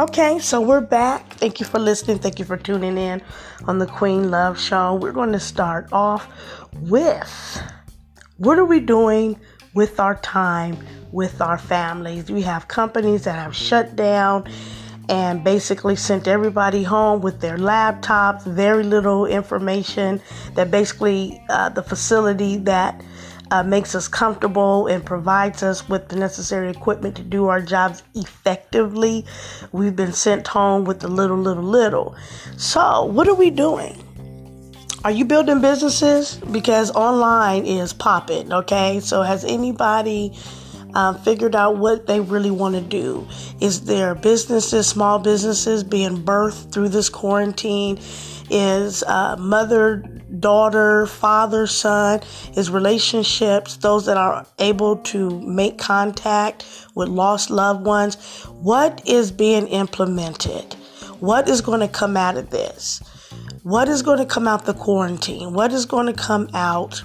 Okay, so we're back. Thank you for listening. Thank you for tuning in on the Queen Love Show. We're going to start off with what are we doing with our time with our families? We have companies that have shut down and basically sent everybody home with their laptops, very little information that basically uh, the facility that uh, makes us comfortable and provides us with the necessary equipment to do our jobs effectively. We've been sent home with the little, little, little. So, what are we doing? Are you building businesses? Because online is popping, okay? So, has anybody um, figured out what they really want to do? Is there businesses, small businesses being birthed through this quarantine? Is uh, mother daughter, father, son, is relationships, those that are able to make contact with lost loved ones. What is being implemented? What is going to come out of this? What is going to come out the quarantine? What is going to come out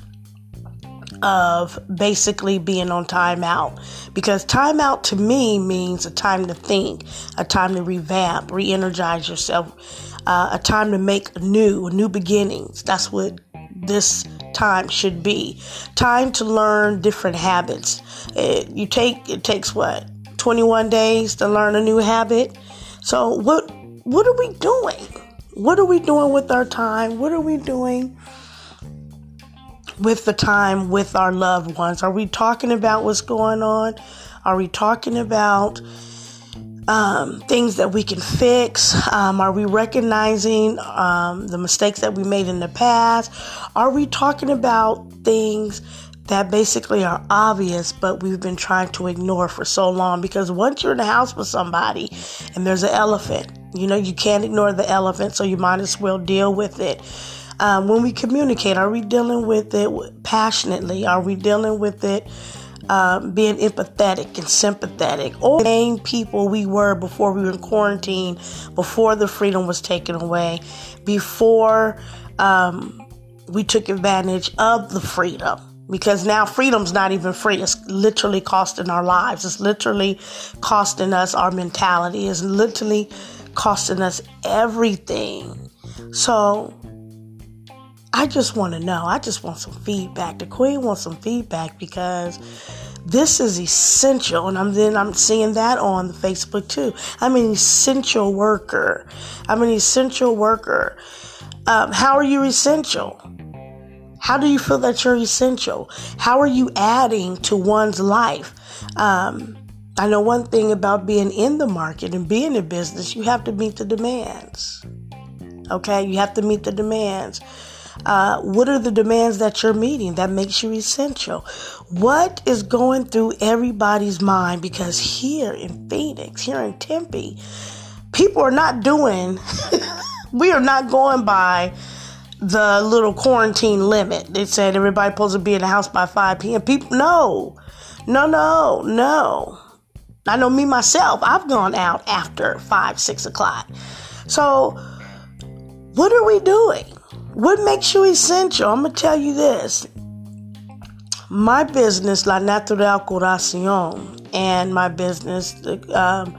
of basically being on timeout? Because timeout to me means a time to think, a time to revamp, re energize yourself uh, a time to make new, new beginnings. That's what this time should be. Time to learn different habits. It, you take it takes what 21 days to learn a new habit. So what what are we doing? What are we doing with our time? What are we doing with the time with our loved ones? Are we talking about what's going on? Are we talking about um, things that we can fix? Um, are we recognizing um, the mistakes that we made in the past? Are we talking about things that basically are obvious, but we've been trying to ignore for so long? Because once you're in the house with somebody and there's an elephant, you know, you can't ignore the elephant, so you might as well deal with it. Um, when we communicate, are we dealing with it passionately? Are we dealing with it? Um, being empathetic and sympathetic, or the same people we were before we were in quarantine, before the freedom was taken away, before um, we took advantage of the freedom. Because now freedom's not even free. It's literally costing our lives. It's literally costing us our mentality. It's literally costing us everything. So I just want to know. I just want some feedback. The queen wants some feedback because this is essential, and I'm then I'm seeing that on the Facebook too. I'm an essential worker. I'm an essential worker. Um, how are you essential? How do you feel that you're essential? How are you adding to one's life? Um, I know one thing about being in the market and being in business, you have to meet the demands. Okay, you have to meet the demands. Uh, what are the demands that you're meeting that makes you essential? What is going through everybody's mind? Because here in Phoenix, here in Tempe, people are not doing, we are not going by the little quarantine limit. They said everybody supposed to be in the house by 5 p.m. People, no, no, no, no. I know me myself, I've gone out after 5, 6 o'clock. So, what are we doing? What makes you essential? I'm going to tell you this. My business, La Natural Curacion, and my business, the, um,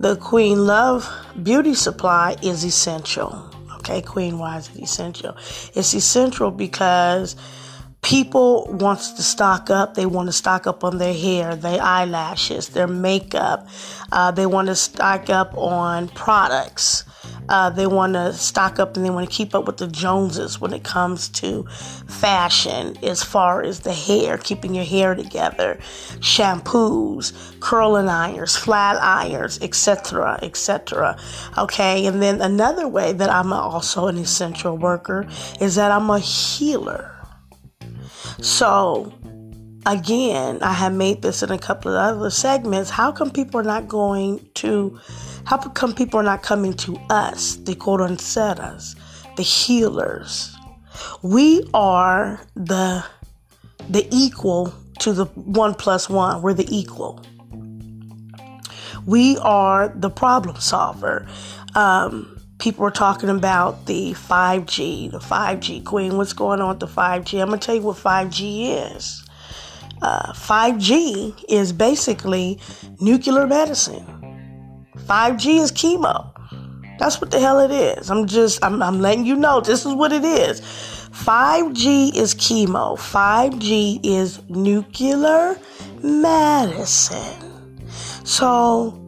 the Queen Love Beauty Supply, is essential. Okay, Queen, why is it essential? It's essential because people wants to stock up they want to stock up on their hair their eyelashes their makeup uh, they want to stock up on products uh, they want to stock up and they want to keep up with the Joneses when it comes to fashion, as far as the hair, keeping your hair together, shampoos, curling irons, flat irons, etc., etc. Okay, and then another way that I'm also an essential worker is that I'm a healer. So, again, I have made this in a couple of other segments. How come people are not going to how come people are not coming to us, the curanderas, the healers? We are the the equal to the one plus one. We're the equal. We are the problem solver. Um, people are talking about the 5G, the 5G queen. What's going on with the 5G? I'm gonna tell you what 5G is. Uh, 5G is basically nuclear medicine. 5G is chemo. That's what the hell it is. I'm just, I'm, I'm letting you know this is what it is. 5G is chemo. 5G is nuclear medicine. So,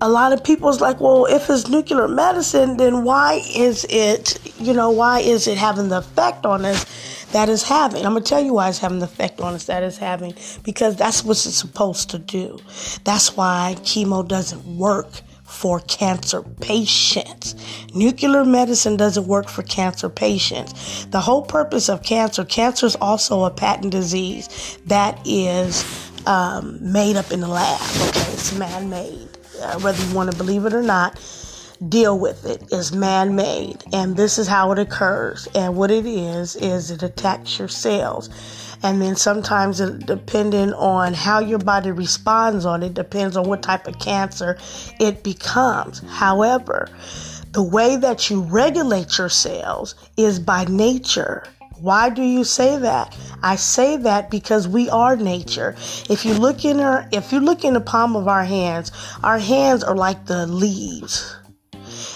a lot of people's like, well, if it's nuclear medicine, then why is it, you know, why is it having the effect on us that is having? I'm gonna tell you why it's having the effect on us that is having because that's what it's supposed to do. That's why chemo doesn't work for cancer patients. Nuclear medicine doesn't work for cancer patients. The whole purpose of cancer, cancer is also a patent disease that is um, made up in the lab. Okay, it's man made uh, whether you want to believe it or not, deal with it. It's man made, and this is how it occurs. And what it is, is it attacks your cells. And then sometimes, depending on how your body responds on it, depends on what type of cancer it becomes. However, the way that you regulate your cells is by nature. Why do you say that? I say that because we are nature. If you look in our if you look in the palm of our hands, our hands are like the leaves.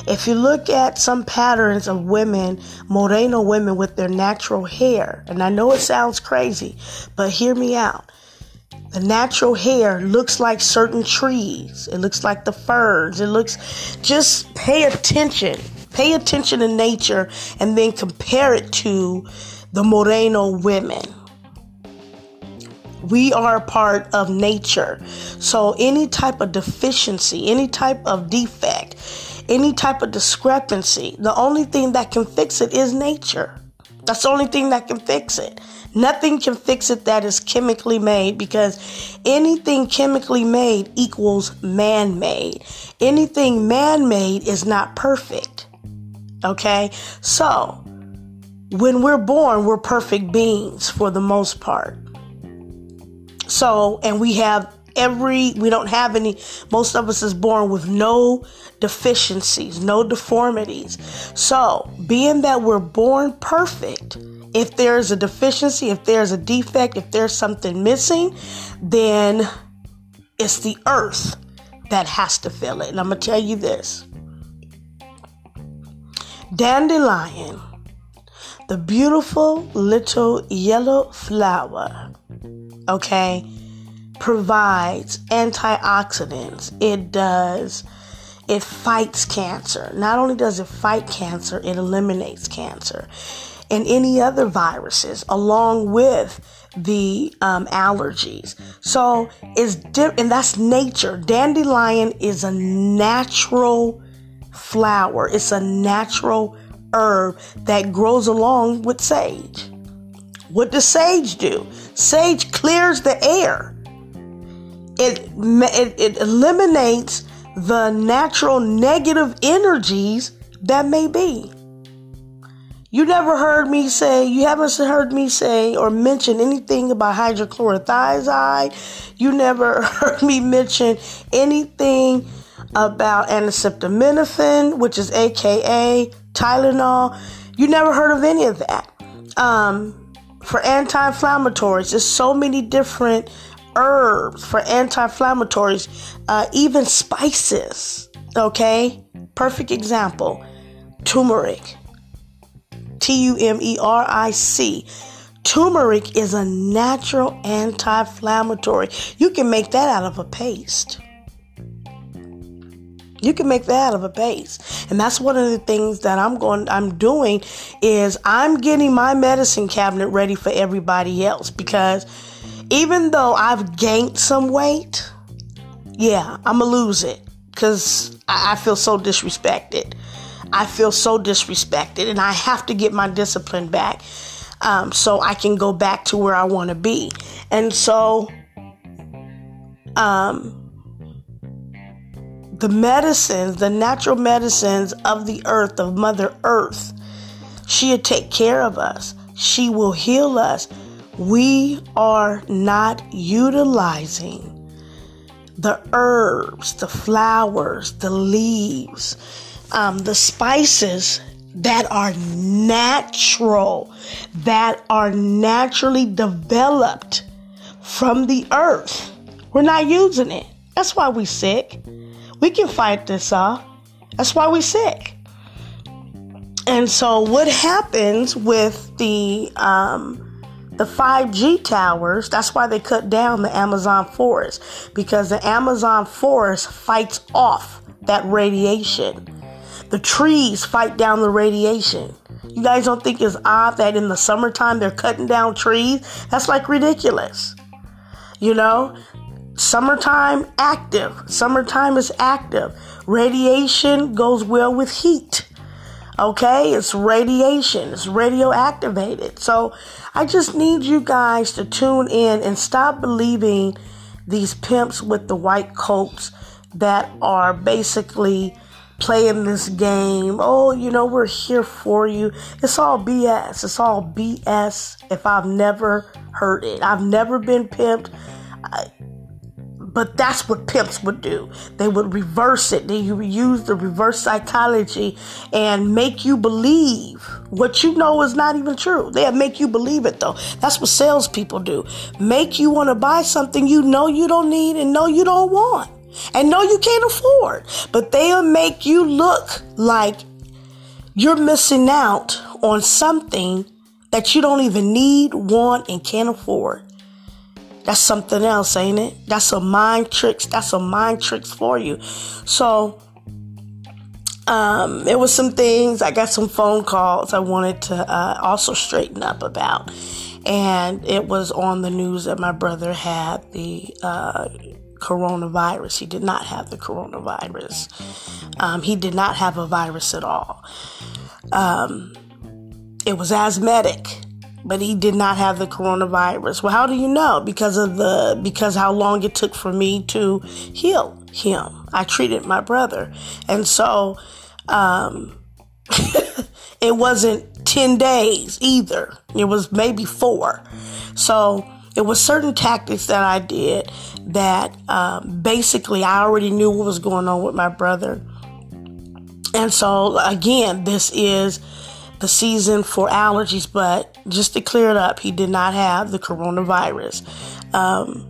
If you look at some patterns of women, Moreno women with their natural hair, and I know it sounds crazy, but hear me out. The natural hair looks like certain trees. It looks like the ferns. It looks, just pay attention Pay attention to nature and then compare it to the Moreno women. We are a part of nature. So, any type of deficiency, any type of defect, any type of discrepancy, the only thing that can fix it is nature. That's the only thing that can fix it. Nothing can fix it that is chemically made because anything chemically made equals man made. Anything man made is not perfect. Okay? So, when we're born, we're perfect beings for the most part. So, and we have every, we don't have any, most of us is born with no deficiencies, no deformities. So, being that we're born perfect, if there's a deficiency, if there's a defect, if there's something missing, then it's the earth that has to fill it. And I'm to tell you this Dandelion, the beautiful little yellow flower, okay, provides antioxidants. It does, it fights cancer. Not only does it fight cancer, it eliminates cancer and any other viruses along with the um, allergies. So it's and that's nature. Dandelion is a natural flower. It's a natural herb that grows along with sage. What does sage do? Sage clears the air. It, it, it eliminates the natural negative energies that may be. You never heard me say, you haven't heard me say or mention anything about hydrochlorothiazide. You never heard me mention anything about acetaminophen, which is AKA Tylenol. You never heard of any of that. Um, for anti-inflammatories, there's so many different herbs for anti-inflammatories, uh, even spices. Okay, perfect example: turmeric. T U M E R I C. Turmeric is a natural anti-inflammatory. You can make that out of a paste. You can make that out of a base. And that's one of the things that I'm going I'm doing is I'm getting my medicine cabinet ready for everybody else because even though I've gained some weight, yeah, I'm gonna lose it because I, feel so disrespected. I feel so disrespected, and I have to get my discipline back um, so I can go back to where I want to be. And so, um, the medicines, the natural medicines of the earth, of Mother Earth. She'll take care of us. She will heal us. We are not utilizing the herbs, the flowers, the leaves, um, the spices that are natural, that are naturally developed from the earth. We're not using it. That's why we sick. We can fight this off. That's why we sick. And so, what happens with the um, the 5G towers? That's why they cut down the Amazon forest because the Amazon forest fights off that radiation. The trees fight down the radiation. You guys don't think it's odd that in the summertime they're cutting down trees? That's like ridiculous. You know, summertime active. Summertime is active. Radiation goes well with heat. Okay, it's radiation, it's radioactivated. So I just need you guys to tune in and stop believing these pimps with the white coats that are basically playing this game. Oh, you know, we're here for you. It's all BS. It's all BS if I've never heard it. I've never been pimped. But that's what pimps would do. They would reverse it. They would use the reverse psychology and make you believe what you know is not even true. They'll make you believe it though. That's what salespeople do. Make you want to buy something you know you don't need and know you don't want. And know you can't afford. But they'll make you look like you're missing out on something that you don't even need, want, and can't afford. That's something else, ain't it? That's a mind tricks. That's a mind tricks for you. So, um, it was some things. I got some phone calls I wanted to uh, also straighten up about, and it was on the news that my brother had the uh, coronavirus. He did not have the coronavirus. Um, he did not have a virus at all. Um, it was asthmatic but he did not have the coronavirus. Well, how do you know? Because of the because how long it took for me to heal him. I treated my brother, and so um, it wasn't ten days either. It was maybe four. So it was certain tactics that I did that um, basically I already knew what was going on with my brother. And so again, this is the season for allergies, but just to clear it up, he did not have the coronavirus. Um,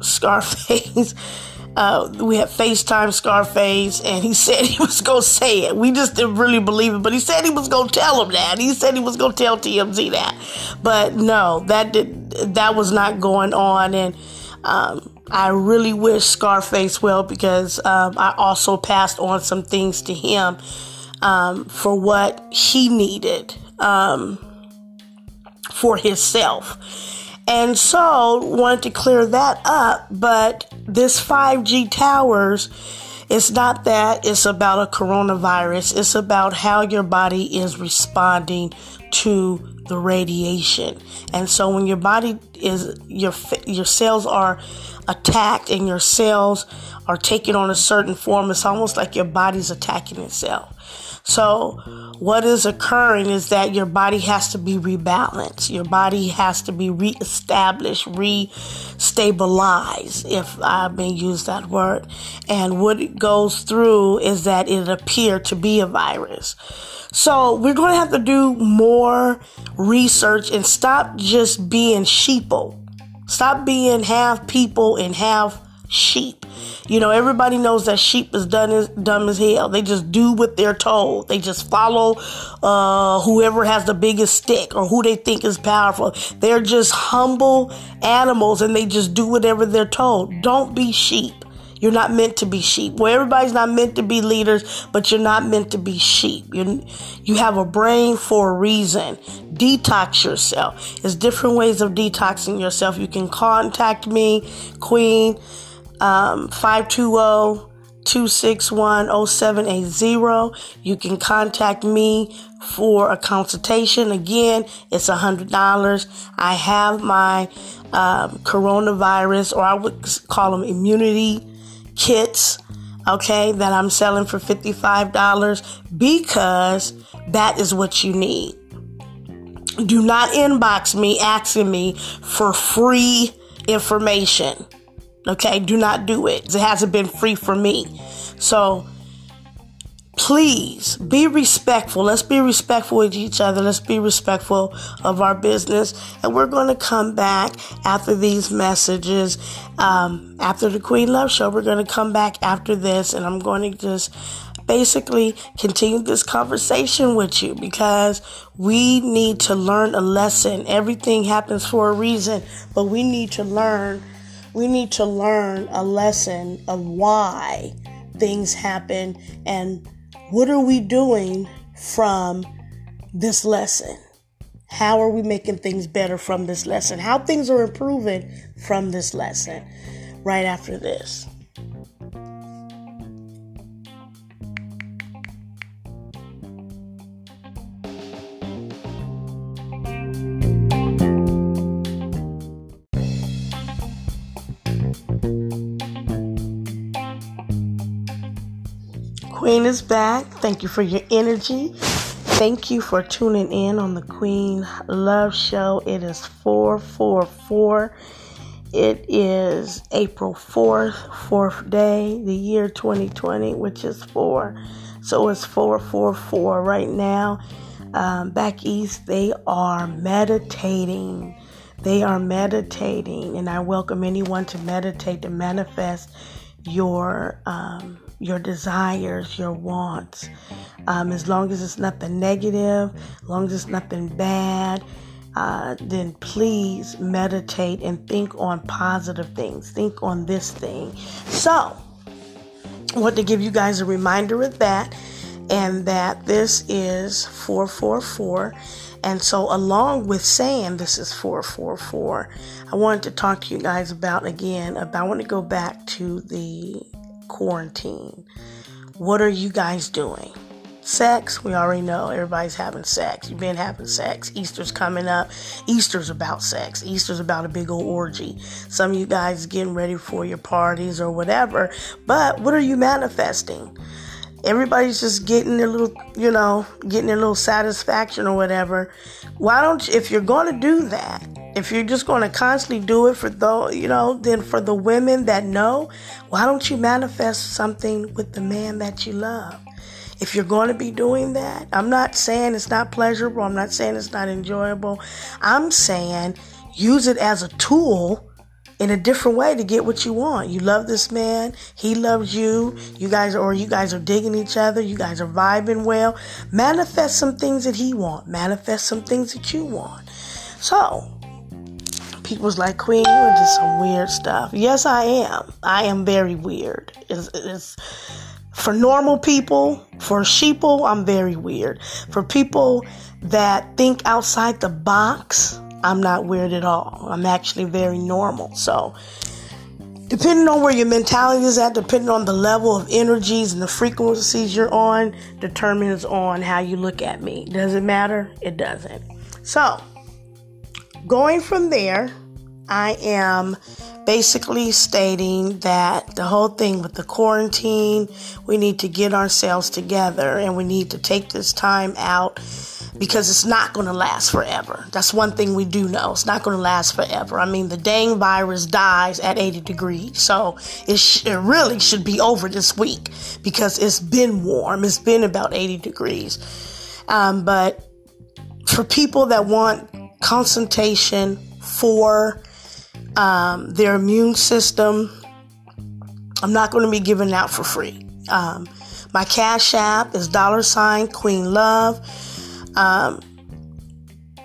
Scarface, uh, we had FaceTime Scarface, and he said he was going to say it. We just didn't really believe it, but he said he was going to tell him that. He said he was going to tell TMZ that. But no, that did that was not going on, and um, I really wish Scarface well because um, I also passed on some things to him um, for what he needed um, for himself. And so wanted to clear that up, but this 5G towers, it's not that it's about a coronavirus. It's about how your body is responding to the radiation. And so when your body is your your cells are attacked and your cells are taking on a certain form, it's almost like your body's attacking itself. So, what is occurring is that your body has to be rebalanced. Your body has to be reestablished, restabilized, if I may use that word. And what it goes through is that it appeared to be a virus. So, we're going to have to do more research and stop just being sheeple. Stop being half people and half sheep. You know, everybody knows that sheep is dumb as, dumb as hell. They just do what they're told. They just follow uh, whoever has the biggest stick or who they think is powerful. They're just humble animals and they just do whatever they're told. Don't be sheep. You're not meant to be sheep. Well, everybody's not meant to be leaders, but you're not meant to be sheep. You you have a brain for a reason. Detox yourself. There's different ways of detoxing yourself. You can contact me, Queen um, 520 261 0780. You can contact me for a consultation. Again, it's $100. I have my um, coronavirus, or I would call them immunity kits, okay, that I'm selling for $55 because that is what you need. Do not inbox me asking me for free information. Okay, do not do it. It hasn't been free for me. So please be respectful. Let's be respectful with each other. Let's be respectful of our business. And we're going to come back after these messages. Um, after the Queen Love Show, we're going to come back after this, and I'm going to just basically continue this conversation with you because we need to learn a lesson. Everything happens for a reason, but we need to learn. We need to learn a lesson of why things happen and what are we doing from this lesson? How are we making things better from this lesson? How things are improving from this lesson right after this. Is back. Thank you for your energy. Thank you for tuning in on the Queen Love Show. It is 444. It is April 4th, fourth day, the year 2020, which is four. So it's 444 right now. Um, back east, they are meditating. They are meditating, and I welcome anyone to meditate to manifest your um, your desires, your wants. Um, as long as it's nothing negative, as long as it's nothing bad, uh, then please meditate and think on positive things. Think on this thing. So, I want to give you guys a reminder of that, and that this is 444. And so, along with saying this is 444, I wanted to talk to you guys about again. About I want to go back to the quarantine. What are you guys doing? Sex, we already know everybody's having sex. You've been having sex. Easter's coming up. Easter's about sex. Easter's about a big old orgy. Some of you guys getting ready for your parties or whatever. But what are you manifesting? Everybody's just getting their little, you know, getting their little satisfaction or whatever. Why don't you, if you're going to do that, if you're just going to constantly do it for those, you know, then for the women that know, why don't you manifest something with the man that you love? If you're going to be doing that, I'm not saying it's not pleasurable. I'm not saying it's not enjoyable. I'm saying use it as a tool in a different way to get what you want. You love this man, he loves you. You guys or you guys are digging each other, you guys are vibing well. Manifest some things that he want. Manifest some things that you want. So, people's like, Queen, you into some weird stuff. Yes, I am. I am very weird. It's, it's for normal people, for sheeple, I'm very weird. For people that think outside the box, I'm not weird at all. I'm actually very normal. So, depending on where your mentality is at, depending on the level of energies and the frequencies you're on, determines on how you look at me. Does it matter? It doesn't. So, going from there, I am basically stating that the whole thing with the quarantine, we need to get ourselves together and we need to take this time out because it's not going to last forever. That's one thing we do know. It's not going to last forever. I mean, the dang virus dies at 80 degrees. So it, sh- it really should be over this week because it's been warm. It's been about 80 degrees. Um, but for people that want concentration for um, their immune system, I'm not going to be giving out for free. Um, my Cash App is dollar sign Queen Love. Um,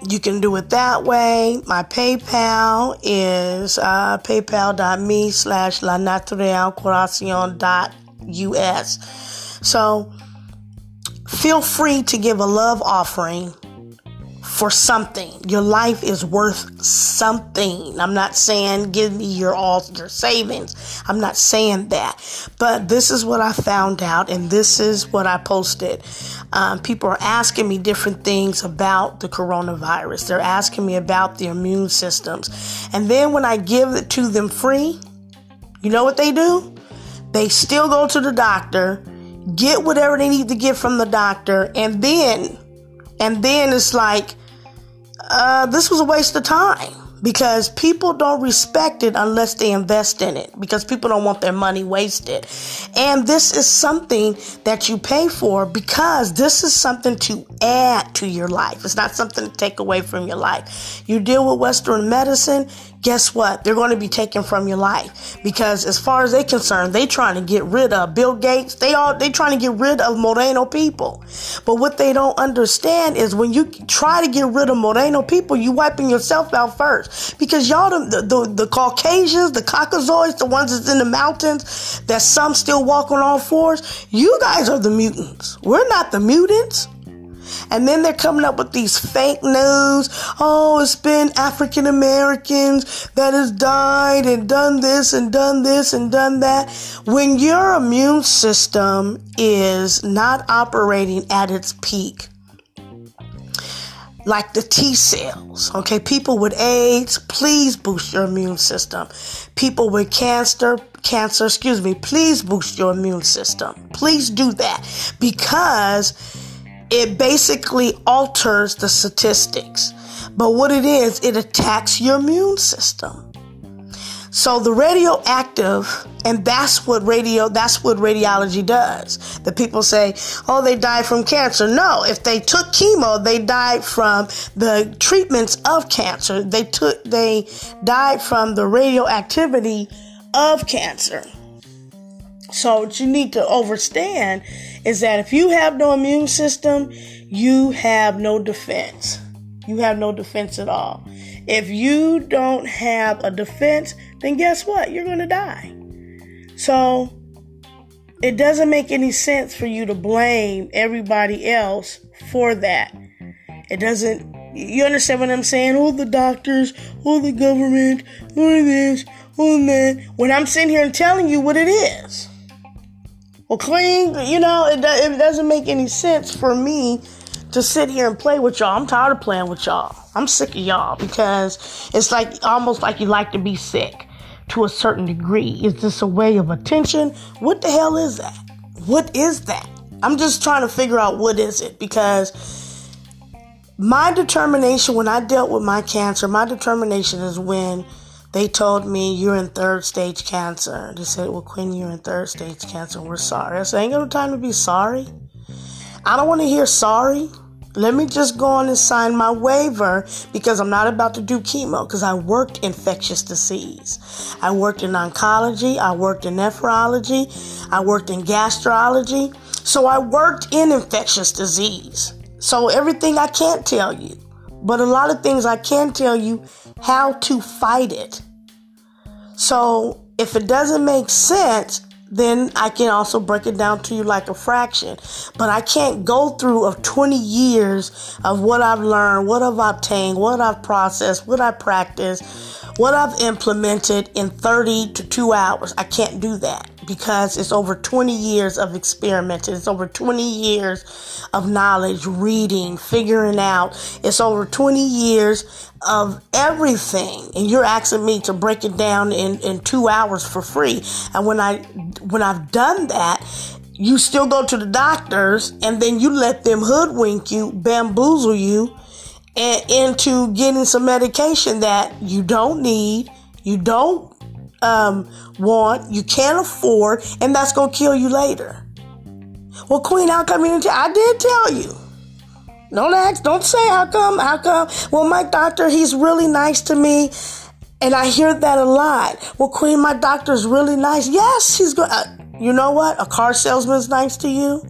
you can do it that way. My PayPal is uh, paypal.me slash la natural us. So feel free to give a love offering for something. Your life is worth something. I'm not saying give me your all your savings. I'm not saying that. But this is what I found out and this is what I posted. Um, people are asking me different things about the coronavirus. They're asking me about the immune systems. And then when I give it to them free, you know what they do? They still go to the doctor, get whatever they need to get from the doctor, and then and then it's like uh, this was a waste of time because people don't respect it unless they invest in it because people don't want their money wasted. And this is something that you pay for because this is something to add to your life. It's not something to take away from your life. You deal with Western medicine, guess what? They're going to be taken from your life because as far as they're concerned, they trying to get rid of Bill Gates. They all they trying to get rid of Moreno people. But what they don't understand is when you try to get rid of Moreno people, you wiping yourself out first because y'all the the, the Caucasians, the Caucasoids, the ones that's in the mountains, that some still walk on all fours. You guys are the mutants. We're not the mutants. And then they're coming up with these fake news. Oh, it's been African Americans that has died and done this and done this and done that. When your immune system is not operating at its peak, like the T cells. Okay, people with AIDS, please boost your immune system. People with cancer, cancer, excuse me, please boost your immune system. Please do that because it basically alters the statistics. But what it is, it attacks your immune system. So the radioactive, and that's what radio, that's what radiology does. The people say, oh, they died from cancer. No, if they took chemo, they died from the treatments of cancer. They took, they died from the radioactivity of cancer. So what you need to understand is that if you have no immune system, you have no defense. You have no defense at all. If you don't have a defense, then guess what? You're going to die. So it doesn't make any sense for you to blame everybody else for that. It doesn't, you understand what I'm saying? All the doctors, all the government, oh, this, oh, that. When I'm sitting here and telling you what it is. Well, Queen, you know, it, it doesn't make any sense for me to sit here and play with y'all. I'm tired of playing with y'all. I'm sick of y'all because it's like almost like you like to be sick to a certain degree. Is this a way of attention? What the hell is that? What is that? I'm just trying to figure out what is it because my determination when I dealt with my cancer, my determination is when they told me you're in third stage cancer. They said, Well, Queen, you're in third stage cancer. We're sorry. I said, Ain't got no time to be sorry. I don't want to hear sorry. Let me just go on and sign my waiver because I'm not about to do chemo because I worked infectious disease. I worked in oncology, I worked in nephrology, I worked in gastrology. So I worked in infectious disease. So everything I can't tell you, but a lot of things I can tell you how to fight it. So if it doesn't make sense, then I can also break it down to you like a fraction. But I can't go through of 20 years of what I've learned, what I've obtained, what I've processed, what I practiced, what I've implemented in 30 to 2 hours. I can't do that because it's over 20 years of experimenting. It's over 20 years of knowledge, reading, figuring out. It's over 20 years of everything. And you're asking me to break it down in, in two hours for free. And when I, when I've done that, you still go to the doctors and then you let them hoodwink you, bamboozle you and into getting some medication that you don't need, you don't um, want, you can't afford, and that's gonna kill you later. Well, Queen, how come you didn't tell? I did tell you. Don't ask, don't say how come, how come. Well, my doctor, he's really nice to me. And I hear that a lot. Well, Queen, my doctor's really nice. Yes, he's good. Uh, you know what? A car salesman's nice to you.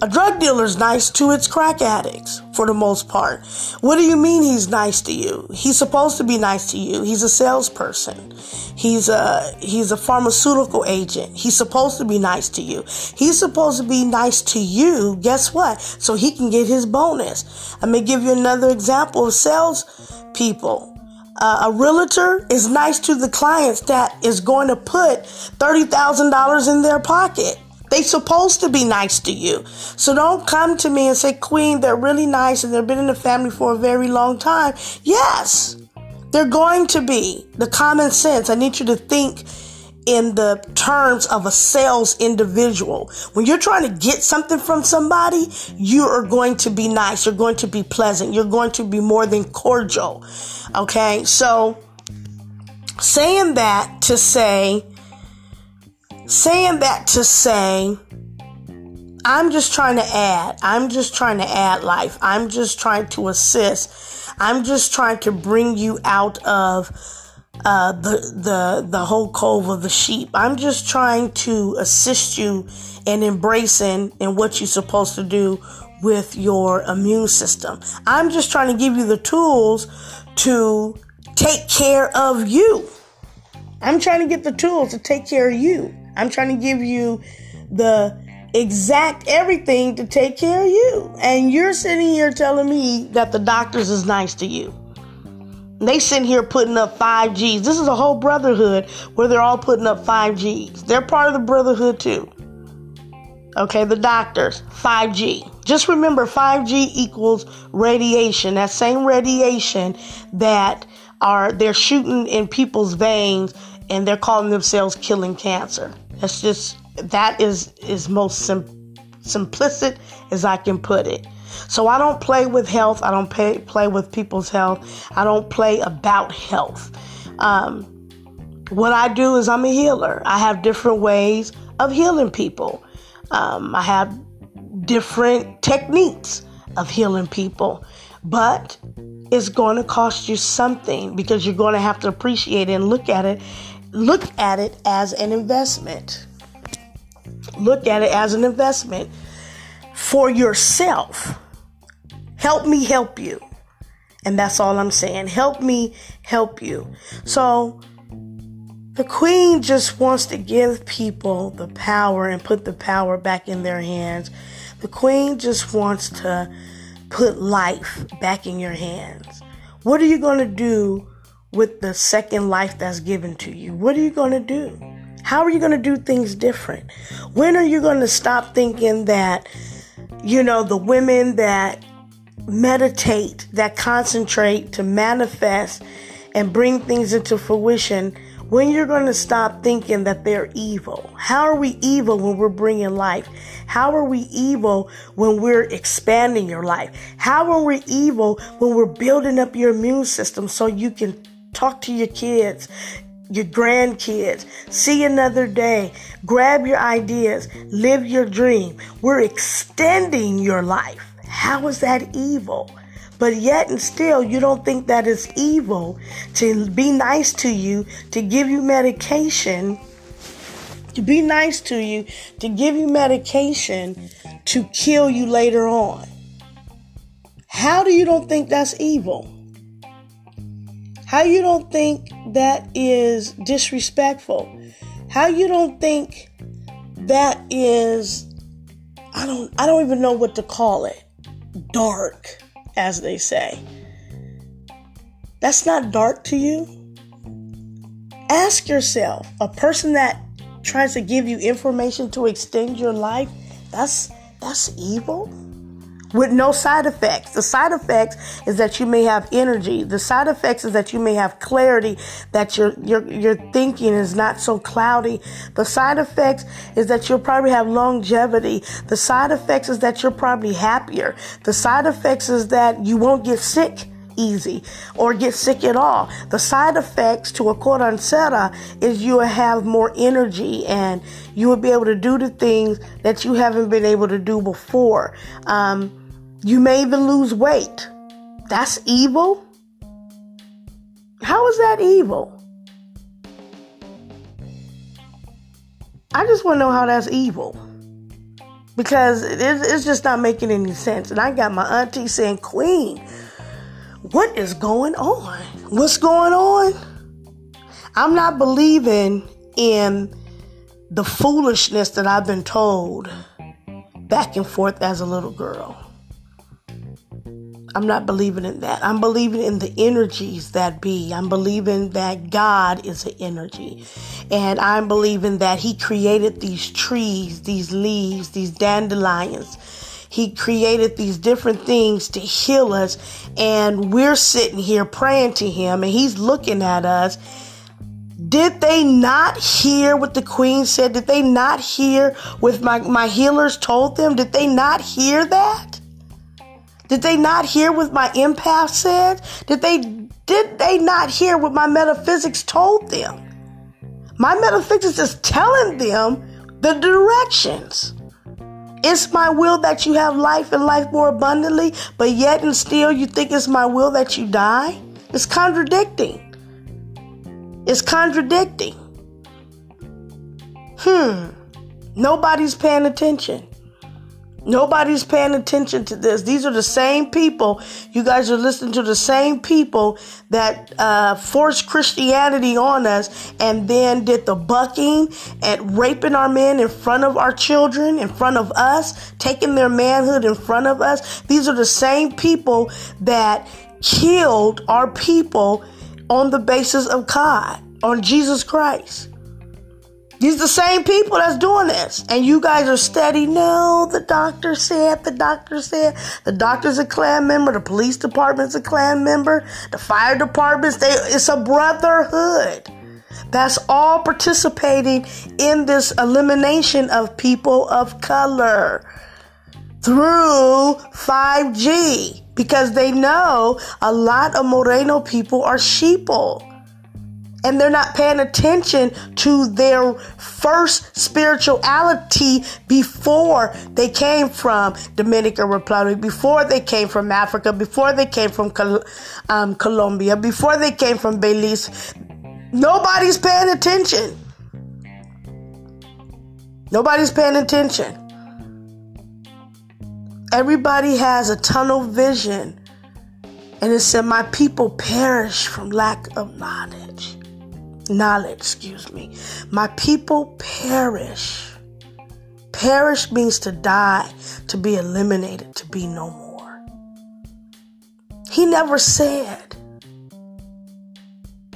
A drug dealer's nice to its crack addicts for the most part. What do you mean he's nice to you? He's supposed to be nice to you. He's a salesperson. He's a he's a pharmaceutical agent. He's supposed to be nice to you. He's supposed to be nice to you. Guess what? So he can get his bonus. I may give you another example of sales people. Uh, a realtor is nice to the clients that is going to put $30,000 in their pocket. They supposed to be nice to you. So don't come to me and say, Queen, they're really nice and they've been in the family for a very long time. Yes, they're going to be. The common sense. I need you to think in the terms of a sales individual. When you're trying to get something from somebody, you are going to be nice. You're going to be pleasant. You're going to be more than cordial. Okay. So saying that to say, saying that to say, I'm just trying to add. I'm just trying to add life. I'm just trying to assist. I'm just trying to bring you out of uh, the the the whole cove of the sheep. I'm just trying to assist you in embracing and what you're supposed to do with your immune system. I'm just trying to give you the tools to take care of you. I'm trying to get the tools to take care of you. I'm trying to give you the exact everything to take care of you. And you're sitting here telling me that the doctors is nice to you. They sitting here putting up 5Gs. This is a whole brotherhood where they're all putting up 5Gs. They're part of the brotherhood too. Okay, the doctors, 5G. Just remember 5G equals radiation. That same radiation that are they're shooting in people's veins and they're calling themselves killing cancer. That's just that is is most sim- simplistic as I can put it. So I don't play with health. I don't pay, play with people's health. I don't play about health. Um, what I do is I'm a healer. I have different ways of healing people. Um, I have different techniques of healing people, but it's going to cost you something because you're going to have to appreciate it and look at it. Look at it as an investment. Look at it as an investment for yourself. Help me help you. And that's all I'm saying. Help me help you. So the queen just wants to give people the power and put the power back in their hands. The queen just wants to put life back in your hands. What are you going to do with the second life that's given to you? What are you going to do? How are you going to do things different? When are you going to stop thinking that, you know, the women that meditate, that concentrate to manifest and bring things into fruition, when are you're going to stop thinking that they're evil. How are we evil when we're bringing life? How are we evil when we're expanding your life? How are we evil when we're building up your immune system so you can talk to your kids, your grandkids. See another day. Grab your ideas. Live your dream. We're extending your life. How is that evil? But yet and still, you don't think that it's evil to be nice to you, to give you medication, to be nice to you, to give you medication to kill you later on. How do you don't think that's evil? How you don't think that is disrespectful? How you don't think that is I don't I don't even know what to call it. Dark, as they say. That's not dark to you. Ask yourself, a person that tries to give you information to extend your life, that's that's evil with no side effects. The side effects is that you may have energy. The side effects is that you may have clarity, that your your your thinking is not so cloudy. The side effects is that you'll probably have longevity. The side effects is that you're probably happier. The side effects is that you won't get sick easy or get sick at all. The side effects to a curandera is you will have more energy and you will be able to do the things that you haven't been able to do before. Um, you may even lose weight. That's evil. How is that evil? I just want to know how that's evil. Because it's just not making any sense. And I got my auntie saying, Queen, what is going on? What's going on? I'm not believing in the foolishness that I've been told back and forth as a little girl. I'm not believing in that. I'm believing in the energies that be. I'm believing that God is an energy. And I'm believing that He created these trees, these leaves, these dandelions he created these different things to heal us. And we're sitting here praying to Him, and He's looking at us Did they not hear what the queen said? Did they not hear what my, my healers told them? Did they not hear that? Did they not hear what my empath said? Did they did they not hear what my metaphysics told them? My metaphysics is telling them the directions. It's my will that you have life and life more abundantly, but yet and still you think it's my will that you die? It's contradicting. It's contradicting. Hmm. Nobody's paying attention. Nobody's paying attention to this. These are the same people. You guys are listening to the same people that uh, forced Christianity on us and then did the bucking and raping our men in front of our children, in front of us, taking their manhood in front of us. These are the same people that killed our people on the basis of God, on Jesus Christ. These the same people that's doing this. And you guys are steady. No, the doctor said, the doctor said, the doctor's a Klan member, the police department's a Klan member, the fire department's, they, it's a brotherhood. That's all participating in this elimination of people of color through 5G because they know a lot of Moreno people are sheeple and they're not paying attention to their first spirituality before they came from Dominican Republic, before they came from Africa, before they came from Col- um, Colombia, before they came from Belize. Nobody's paying attention. Nobody's paying attention. Everybody has a tunnel vision. And it said, My people perish from lack of knowledge knowledge, excuse me. My people perish. Perish means to die, to be eliminated, to be no more. He never said,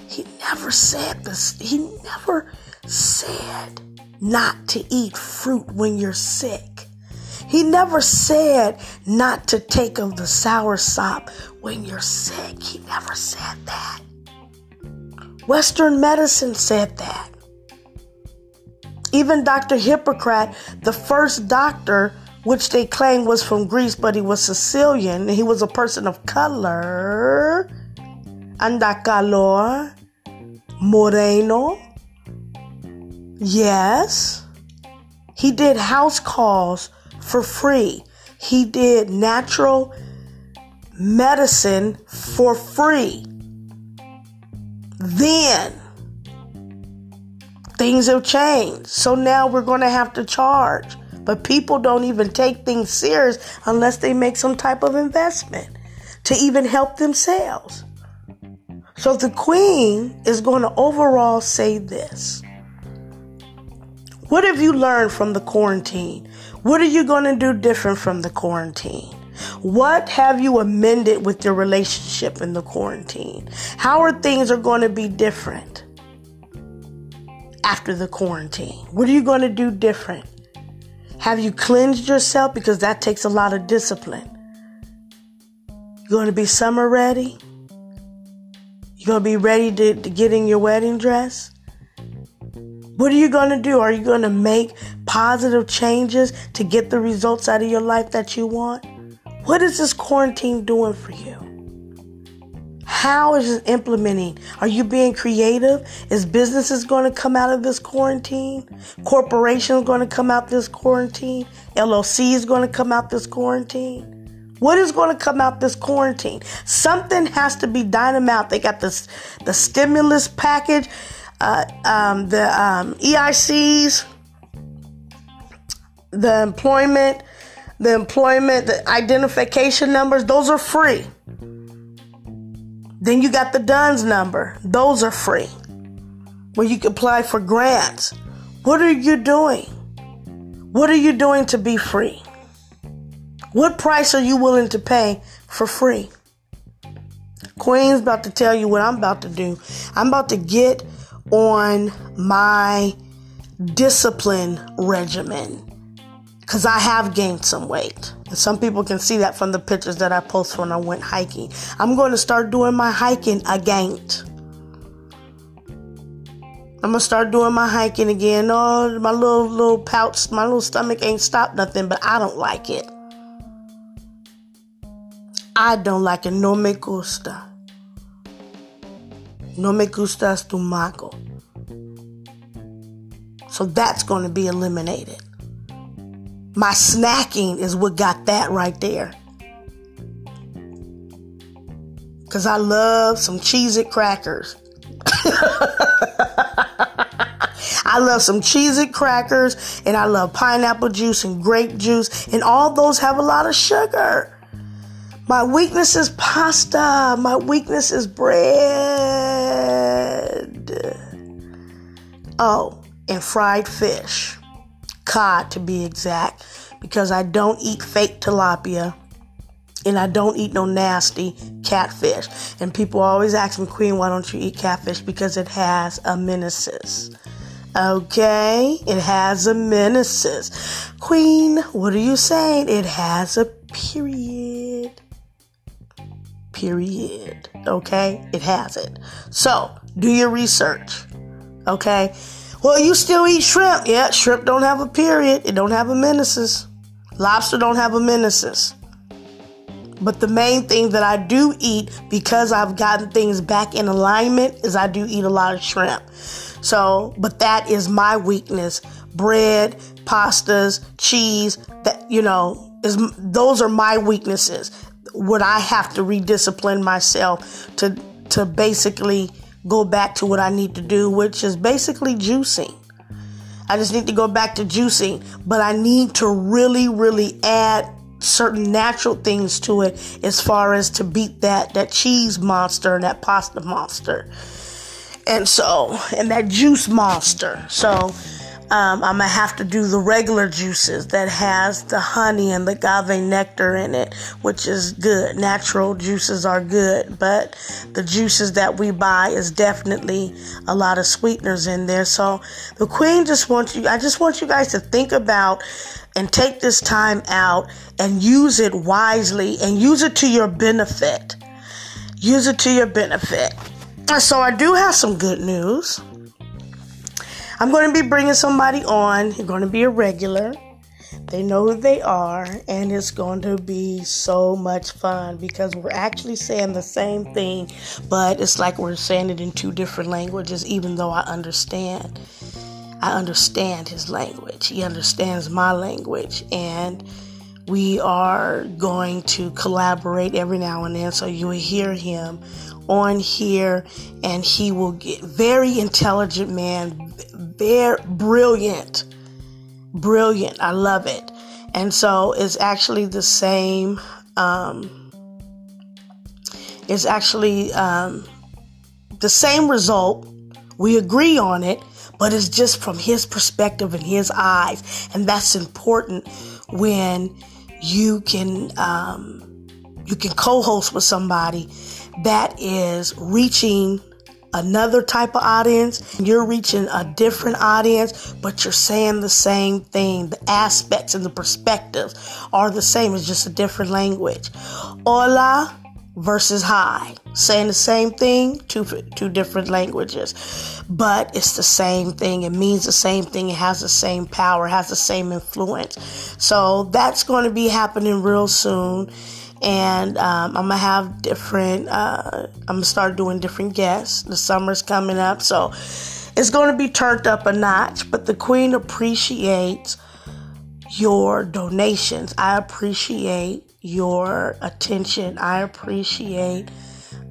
he never said this, he never said not to eat fruit when you're sick. He never said not to take of the sour sop when you're sick. He never said that. Western medicine said that. Even Dr. Hippocrates, the first doctor, which they claim was from Greece, but he was Sicilian, he was a person of color, andacalor, moreno. Yes. He did house calls for free. He did natural medicine for free. Then things have changed. So now we're going to have to charge. But people don't even take things serious unless they make some type of investment to even help themselves. So the queen is going to overall say this. What have you learned from the quarantine? What are you going to do different from the quarantine? What have you amended with your relationship in the quarantine? How are things are going to be different after the quarantine? What are you going to do different? Have you cleansed yourself because that takes a lot of discipline? You're going to be summer ready? You're going to be ready to, to get in your wedding dress? What are you going to do? Are you going to make positive changes to get the results out of your life that you want? What is this quarantine doing for you? How is it implementing? Are you being creative? Is businesses going to come out of this quarantine? Corporations going to come out this quarantine? LLC is going to come out this quarantine? What is going to come out this quarantine? Something has to be dynamite. They got this the stimulus package, uh, um, the um, EICs, the employment the employment, the identification numbers, those are free. Then you got the DUNS number, those are free. Where you can apply for grants. What are you doing? What are you doing to be free? What price are you willing to pay for free? Queen's about to tell you what I'm about to do. I'm about to get on my discipline regimen because I have gained some weight. And some people can see that from the pictures that I post when I went hiking. I'm going to start doing my hiking again. I'm gonna start doing my hiking again. Oh, my little little pouch, my little stomach ain't stopped nothing, but I don't like it. I don't like it. No me gusta. No me gusta estomaco. So that's going to be eliminated. My snacking is what got that right there. Because I love some Cheez It crackers. I love some Cheez It crackers and I love pineapple juice and grape juice, and all those have a lot of sugar. My weakness is pasta. My weakness is bread. Oh, and fried fish. Cod to be exact, because I don't eat fake tilapia and I don't eat no nasty catfish. And people always ask me, Queen, why don't you eat catfish? Because it has a menaces. Okay, it has a menaces. Queen, what are you saying? It has a period. Period. Okay, it has it. So do your research. Okay. Well, you still eat shrimp. Yeah, shrimp don't have a period. It don't have a menaces. Lobster don't have a menaces. But the main thing that I do eat because I've gotten things back in alignment is I do eat a lot of shrimp. So, but that is my weakness. Bread, pastas, cheese, that you know, is those are my weaknesses. Would I have to rediscipline myself to to basically go back to what I need to do, which is basically juicing. I just need to go back to juicing, but I need to really, really add certain natural things to it as far as to beat that that cheese monster and that pasta monster. And so, and that juice monster. So, um, I'm gonna have to do the regular juices that has the honey and the agave nectar in it, which is good. Natural juices are good, but the juices that we buy is definitely a lot of sweeteners in there. So the queen just wants you. I just want you guys to think about and take this time out and use it wisely and use it to your benefit. Use it to your benefit. So I do have some good news. I'm going to be bringing somebody on. You're going to be a regular. They know who they are, and it's going to be so much fun because we're actually saying the same thing, but it's like we're saying it in two different languages, even though I understand. I understand his language. He understands my language, and we are going to collaborate every now and then so you will hear him on here and he will get very intelligent man very brilliant. Brilliant. I love it. And so it's actually the same. Um, it's actually um, the same result. We agree on it, but it's just from his perspective and his eyes. And that's important when you can um, you can co-host with somebody that is reaching another type of audience. You're reaching a different audience, but you're saying the same thing. The aspects and the perspectives are the same. It's just a different language. Hola versus hi. Saying the same thing, two, two different languages. But it's the same thing. It means the same thing. It has the same power, has the same influence. So that's going to be happening real soon and um, I'm gonna have different. Uh, I'm gonna start doing different guests. The summer's coming up, so it's gonna be turned up a notch. But the Queen appreciates your donations. I appreciate your attention. I appreciate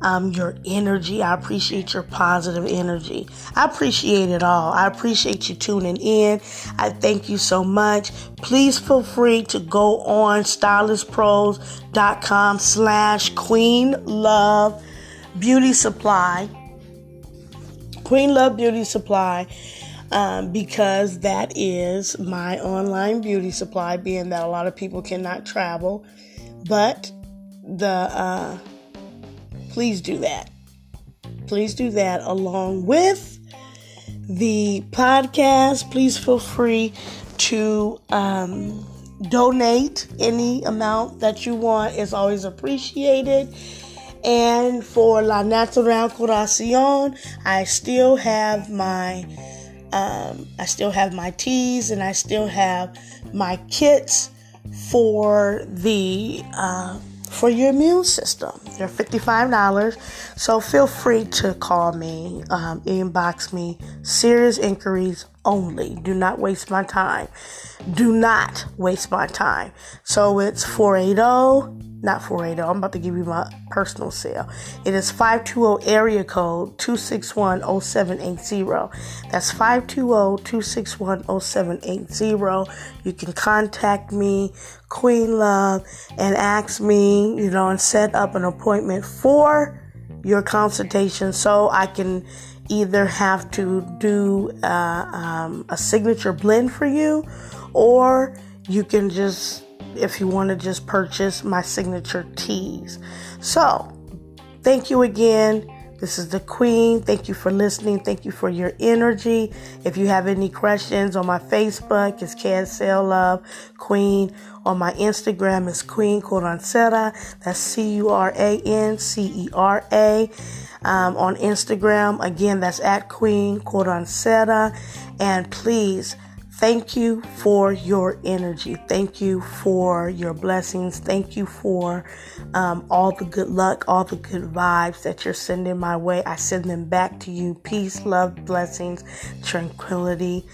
um, your energy. I appreciate your positive energy. I appreciate it all. I appreciate you tuning in. I thank you so much. Please feel free to go on stylistpros.com slash queen love beauty supply. Queen Love Beauty Supply. Um, because that is my online beauty supply, being that a lot of people cannot travel. But the uh, please do that. Please do that along with the podcast. Please feel free to um, donate any amount that you want. It's always appreciated. And for La Natural Curacion, I still have my um, I still have my teas and I still have my kits for the uh, for your immune system. They're $55. So feel free to call me, um, inbox me, serious inquiries only. Do not waste my time. Do not waste my time. So it's 480 not 480. I'm about to give you my personal cell. It is 520 area code 261 0780. That's 520 261 0780. You can contact me, Queen Love, and ask me, you know, and set up an appointment for your consultation so I can either have to do uh, um, a signature blend for you or you can just if you want to just purchase my signature teas. So, thank you again. This is the Queen. Thank you for listening. Thank you for your energy. If you have any questions on my Facebook, it's KSL Love Queen. On my Instagram, it's Queen Curancera. That's C U R A N C E R A. Um, on Instagram, again, that's at Queen Curancera. And please, Thank you for your energy. Thank you for your blessings. Thank you for um, all the good luck, all the good vibes that you're sending my way. I send them back to you. Peace, love, blessings, tranquility,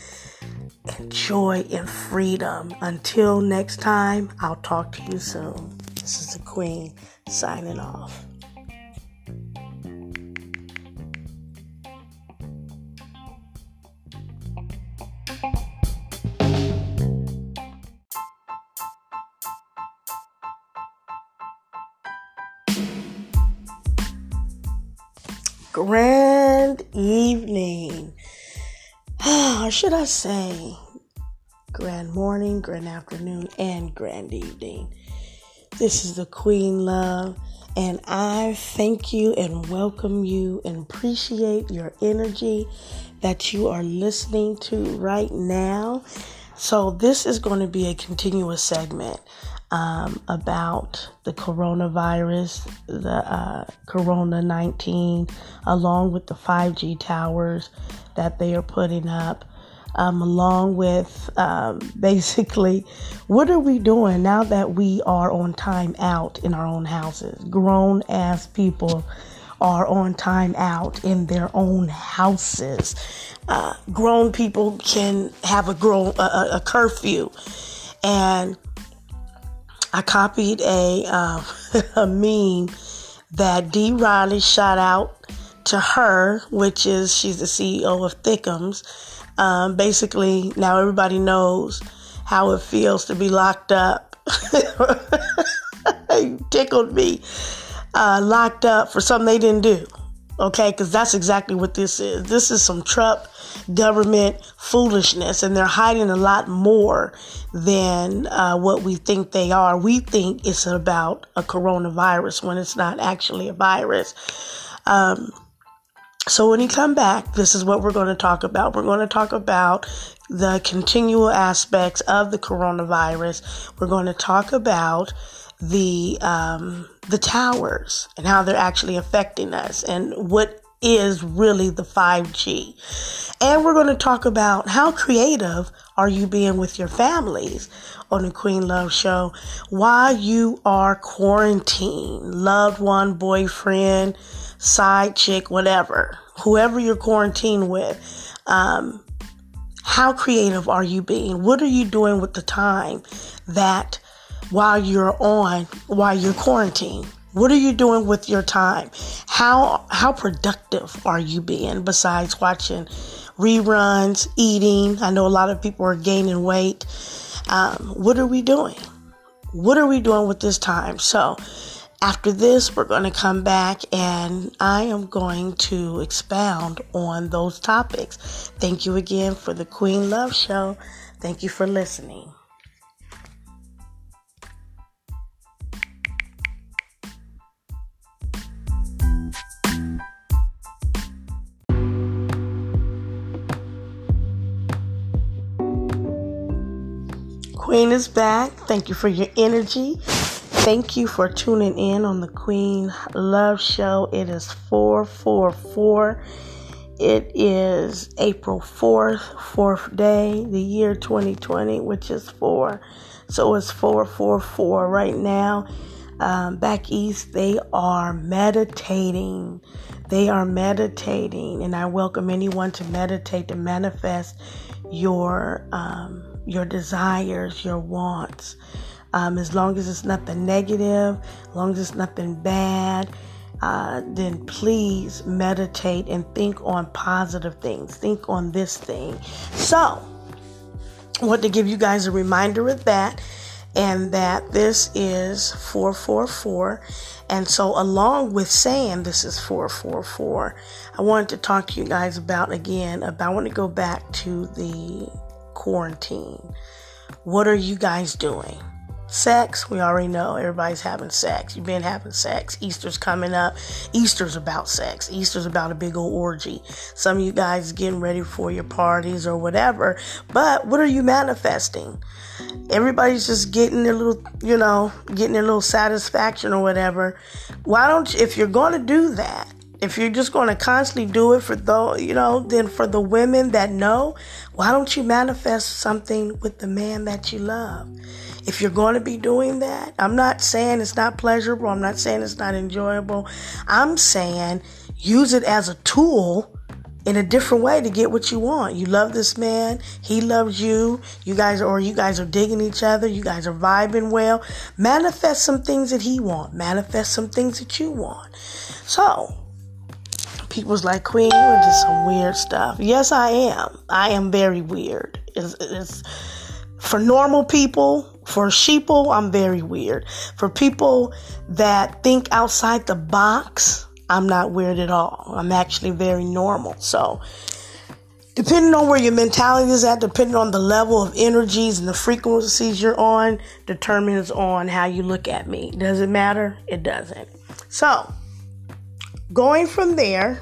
and joy and freedom. Until next time, I'll talk to you soon. This is the Queen signing off. Grand evening. or should I say grand morning, grand afternoon, and grand evening. This is the Queen Love, and I thank you and welcome you and appreciate your energy that you are listening to right now. So, this is going to be a continuous segment um, about the coronavirus, the uh, Corona 19, along with the 5G towers that they are putting up. Um, along with um, basically what are we doing now that we are on time out in our own houses? Grown ass people are on time out in their own houses. Uh, grown people can have a grown a, a curfew, and I copied a, uh, a meme that Dee Riley shot out to her, which is she's the CEO of Thickums. Um, basically, now everybody knows how it feels to be locked up. tickled me. Uh, locked up for something they didn't do. Okay, because that's exactly what this is. This is some Trump government foolishness, and they're hiding a lot more than uh, what we think they are. We think it's about a coronavirus when it's not actually a virus. Um, so when you come back, this is what we're going to talk about. We're going to talk about the continual aspects of the coronavirus. We're going to talk about the um, the towers and how they're actually affecting us and what is really the 5G. And we're going to talk about how creative are you being with your families on the Queen Love Show while you are quarantined, loved one, boyfriend, side chick, whatever, whoever you're quarantined with. Um, how creative are you being? What are you doing with the time that while you're on, while you're quarantined? What are you doing with your time? How how productive are you being besides watching reruns, eating? I know a lot of people are gaining weight. Um, what are we doing? What are we doing with this time? So, after this, we're going to come back and I am going to expound on those topics. Thank you again for the Queen Love Show. Thank you for listening. Queen is back. Thank you for your energy. Thank you for tuning in on the Queen Love Show. It is 444. It is April 4th, fourth day, the year 2020, which is 4. So it's 444 right now. Um, back east, they are meditating. They are meditating, and I welcome anyone to meditate to manifest your um, your desires, your wants. Um, as long as it's nothing negative, as long as it's nothing bad, uh, then please meditate and think on positive things. Think on this thing. So, I want to give you guys a reminder of that and that this is 444. And so, along with saying this is 444, I wanted to talk to you guys about again about I want to go back to the quarantine. What are you guys doing? Sex, we already know everybody's having sex. You've been having sex. Easter's coming up. Easter's about sex. Easter's about a big old orgy. Some of you guys getting ready for your parties or whatever. But what are you manifesting? Everybody's just getting their little, you know, getting their little satisfaction or whatever. Why don't you, if you're going to do that, if you're just going to constantly do it for those, you know, then for the women that know, why don't you manifest something with the man that you love? If you're going to be doing that, I'm not saying it's not pleasurable. I'm not saying it's not enjoyable. I'm saying use it as a tool in a different way to get what you want. You love this man, he loves you. You guys or you guys are digging each other, you guys are vibing well. Manifest some things that he want. Manifest some things that you want. So, people's like, "Queen, you into some weird stuff." Yes, I am. I am very weird. It's, it's for normal people, for sheeple, I'm very weird. For people that think outside the box, I'm not weird at all. I'm actually very normal. So, depending on where your mentality is at, depending on the level of energies and the frequencies you're on, determines on how you look at me. Does it matter? It doesn't. So, going from there,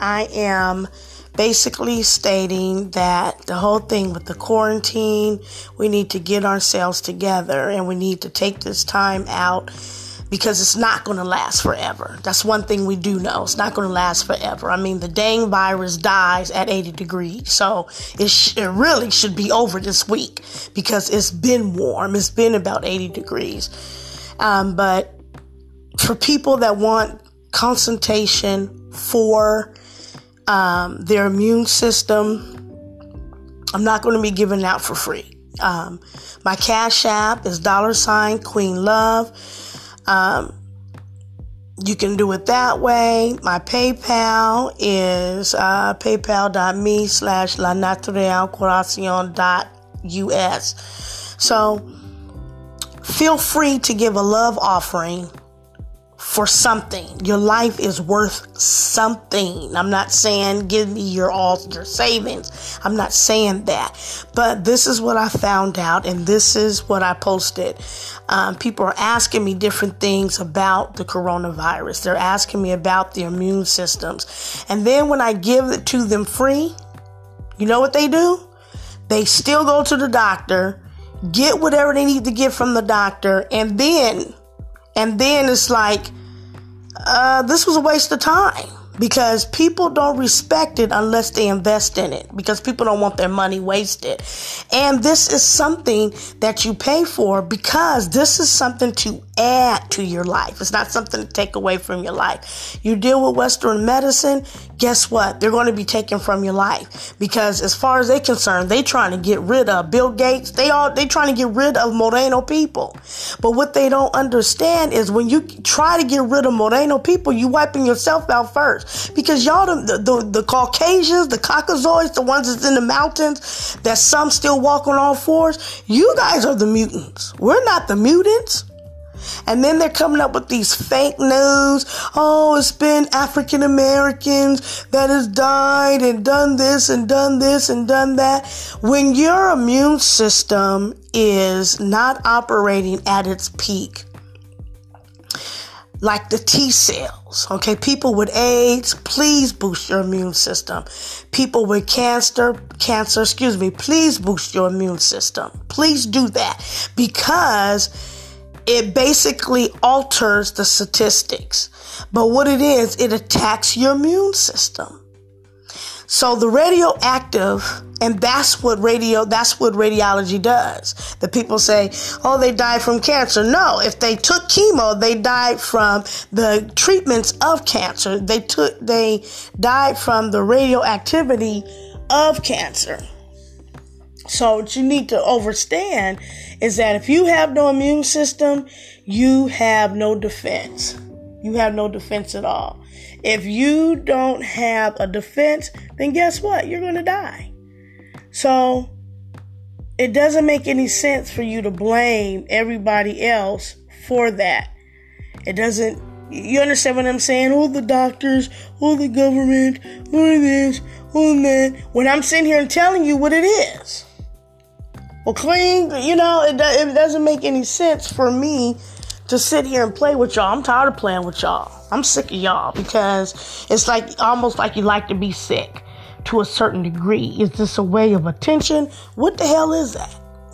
I am basically stating that the whole thing with the quarantine, we need to get ourselves together and we need to take this time out because it's not going to last forever. That's one thing we do know. It's not going to last forever. I mean, the dang virus dies at 80 degrees. So it, sh- it really should be over this week because it's been warm. It's been about 80 degrees. Um, but for people that want concentration for um, their immune system. I'm not going to be giving out for free. Um, my Cash App is dollar sign Queen Love. Um, you can do it that way. My PayPal is uh, paypal.me slash la natural dot us. So feel free to give a love offering for something. Your life is worth something. I'm not saying give me your all your savings. I'm not saying that. But this is what I found out and this is what I posted. Um, people are asking me different things about the coronavirus. They're asking me about the immune systems. And then when I give it to them free, you know what they do? They still go to the doctor, get whatever they need to get from the doctor, and then and then it's like, uh, this was a waste of time because people don't respect it unless they invest in it because people don't want their money wasted. And this is something that you pay for because this is something to add to your life. It's not something to take away from your life. You deal with Western medicine, guess what? They're going to be taken from your life because as far as they're concerned, they trying to get rid of Bill Gates. They all, they trying to get rid of Moreno people. But what they don't understand is when you try to get rid of Moreno people, you wiping yourself out first because y'all, the, the, the Caucasians, the Caucasoids, the ones that's in the mountains, that some still walk on all fours, you guys are the mutants. We're not the mutants. And then they're coming up with these fake news. Oh, it's been African Americans that has died and done this and done this and done that. When your immune system is not operating at its peak, like the T cells. Okay, people with AIDS, please boost your immune system. People with cancer, cancer, excuse me, please boost your immune system. Please do that because it basically alters the statistics. But what it is, it attacks your immune system. So the radioactive, and that's what radio, that's what radiology does. The people say, oh, they died from cancer. No, if they took chemo, they died from the treatments of cancer. They took, they died from the radioactivity of cancer. So what you need to understand is that if you have no immune system, you have no defense. You have no defense at all. If you don't have a defense, then guess what? You're going to die. So it doesn't make any sense for you to blame everybody else for that. It doesn't, you understand what I'm saying? All the doctors, all the government, who this, who that. When I'm sitting here and telling you what it is. Well, clean, you know, it, it doesn't make any sense for me to sit here and play with y'all. I'm tired of playing with y'all. I'm sick of y'all because it's like almost like you like to be sick to a certain degree. Is this a way of attention? What the hell is that?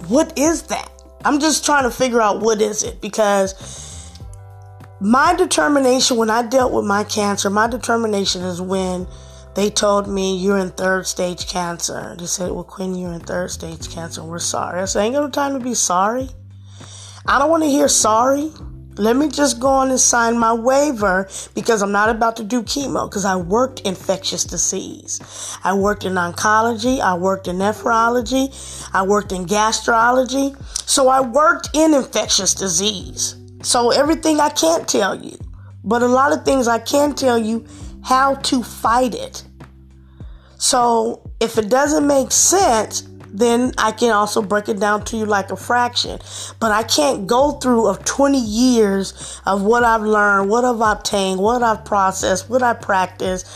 What is that? I'm just trying to figure out what is it because my determination when I dealt with my cancer, my determination is when they told me you're in third stage cancer. They said, Well, Queen, you're in third stage cancer. We're sorry. I said, Ain't got no time to be sorry. I don't want to hear sorry. Let me just go on and sign my waiver because I'm not about to do chemo because I worked infectious disease. I worked in oncology. I worked in nephrology. I worked in gastrology. So I worked in infectious disease. So everything I can't tell you, but a lot of things I can tell you how to fight it. So if it doesn't make sense, then I can also break it down to you like a fraction. But I can't go through of 20 years of what I've learned, what I've obtained, what I've processed, what I practiced,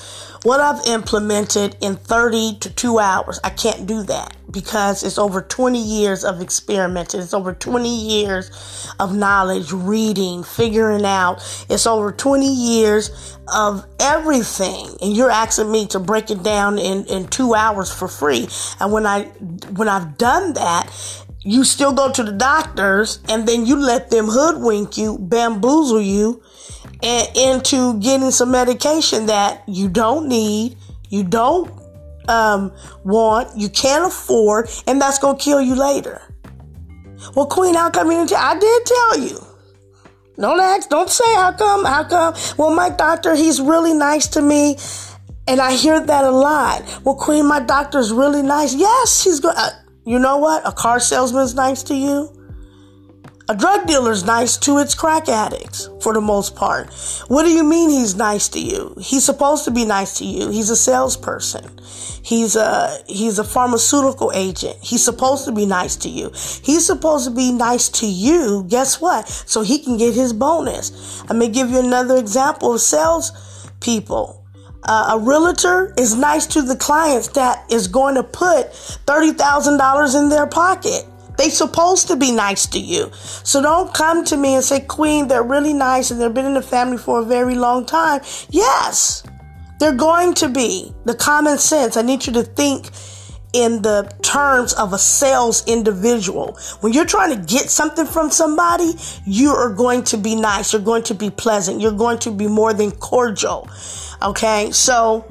what I've implemented in 30 to 2 hours. I can't do that because it's over 20 years of experimenting. It's over 20 years of knowledge, reading, figuring out. It's over 20 years of everything. And you're asking me to break it down in, in two hours for free. And when I, when I've done that, you still go to the doctors and then you let them hoodwink you, bamboozle you and into getting some medication that you don't need, you don't um, want, you can't afford, and that's going to kill you later. Well, Queen, how come you didn't tell? I did tell you. Don't ask, don't say how come, how come. Well, my doctor, he's really nice to me. And I hear that a lot. Well, Queen, my doctor's really nice. Yes, he's good. Uh, you know what? A car salesman's nice to you. A drug dealer's nice to its crack addicts for the most part. What do you mean he's nice to you? He's supposed to be nice to you. He's a salesperson. He's a he's a pharmaceutical agent. He's supposed to be nice to you. He's supposed to be nice to you. Guess what? So he can get his bonus. I'm gonna give you another example of sales people. Uh, a realtor is nice to the clients that is going to put $30,000 in their pocket. They supposed to be nice to you. So don't come to me and say, Queen, they're really nice and they've been in the family for a very long time. Yes, they're going to be. The common sense. I need you to think in the terms of a sales individual. When you're trying to get something from somebody, you are going to be nice. You're going to be pleasant. You're going to be more than cordial. Okay. So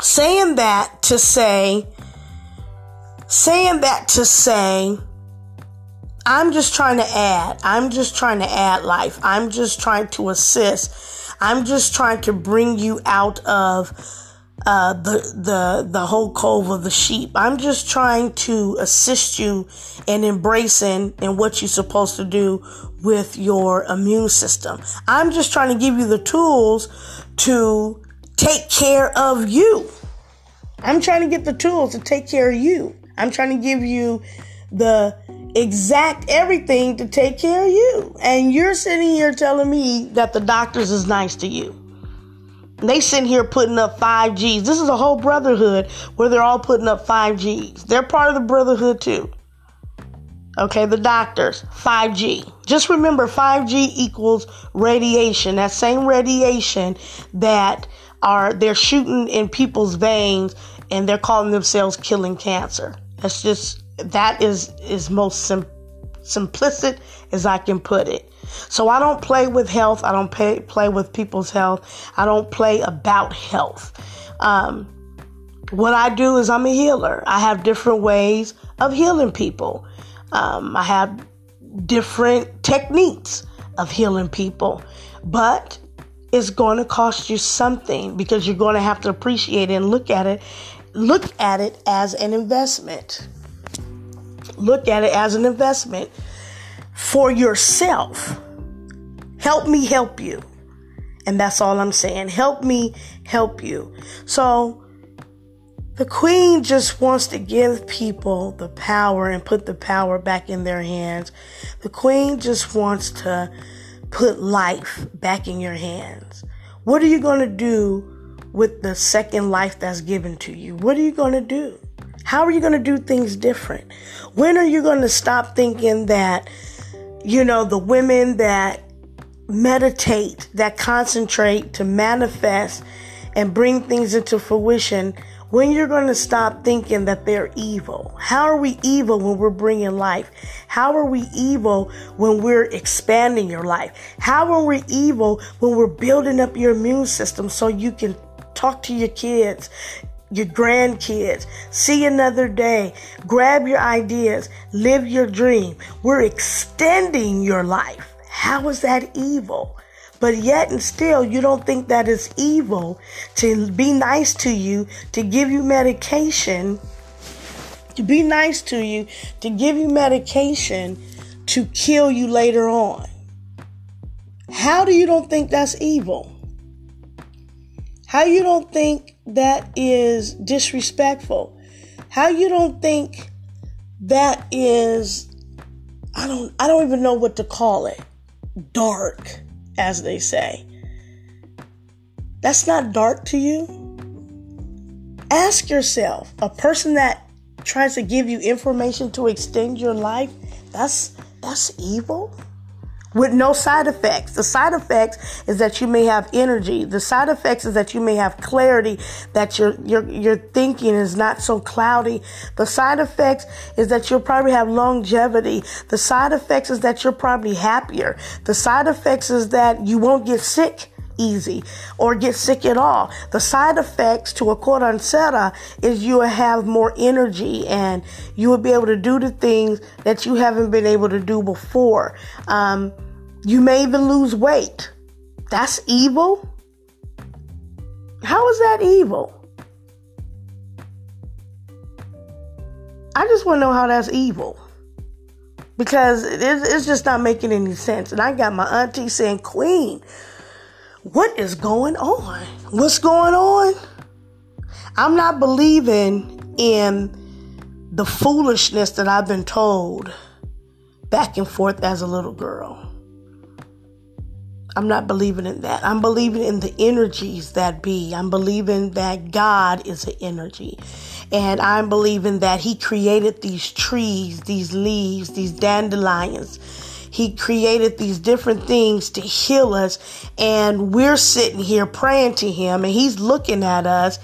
saying that to say, saying that to say, I'm just trying to add. I'm just trying to add life. I'm just trying to assist. I'm just trying to bring you out of uh, the the the whole cove of the sheep. I'm just trying to assist you in embracing and what you're supposed to do with your immune system. I'm just trying to give you the tools to take care of you. I'm trying to get the tools to take care of you. I'm trying to give you the exact everything to take care of you. And you're sitting here telling me that the doctors is nice to you. They sitting here putting up 5Gs. This is a whole brotherhood where they're all putting up 5Gs. They're part of the brotherhood too. Okay, the doctors, 5G. Just remember 5G equals radiation. That same radiation that are they're shooting in people's veins and they're calling themselves killing cancer. That's just that is is most sim- simplistic as I can put it. So I don't play with health. I don't pay, play with people's health. I don't play about health. Um, what I do is I'm a healer. I have different ways of healing people. Um, I have different techniques of healing people, but it's going to cost you something because you're going to have to appreciate it and look at it. Look at it as an investment. Look at it as an investment for yourself. Help me help you. And that's all I'm saying. Help me help you. So, the queen just wants to give people the power and put the power back in their hands. The queen just wants to put life back in your hands. What are you going to do with the second life that's given to you? What are you going to do? How are you going to do things different? When are you going to stop thinking that, you know, the women that meditate, that concentrate to manifest and bring things into fruition when are you're going to stop thinking that they're evil. How are we evil when we're bringing life? How are we evil when we're expanding your life? How are we evil when we're building up your immune system so you can talk to your kids, your grandkids, see another day, grab your ideas, live your dream? We're extending your life. How is that evil? But yet and still, you don't think that it's evil to be nice to you, to give you medication, to be nice to you, to give you medication to kill you later on. How do you don't think that's evil? How you don't think that is disrespectful? How you don't think that is I don't I don't even know what to call it. Dark as they say. That's not dark to you. Ask yourself a person that tries to give you information to extend your life, that's that's evil with no side effects. The side effects is that you may have energy. The side effects is that you may have clarity, that your your your thinking is not so cloudy. The side effects is that you'll probably have longevity. The side effects is that you're probably happier. The side effects is that you won't get sick easy or get sick at all. The side effects to a curancera is you will have more energy and you will be able to do the things that you haven't been able to do before. Um, you may even lose weight. That's evil. How is that evil? I just want to know how that's evil because it's just not making any sense. And I got my auntie saying, Queen, what is going on? What's going on? I'm not believing in the foolishness that I've been told back and forth as a little girl. I'm not believing in that. I'm believing in the energies that be. I'm believing that God is an energy. And I'm believing that He created these trees, these leaves, these dandelions he created these different things to heal us. And we're sitting here praying to Him, and He's looking at us.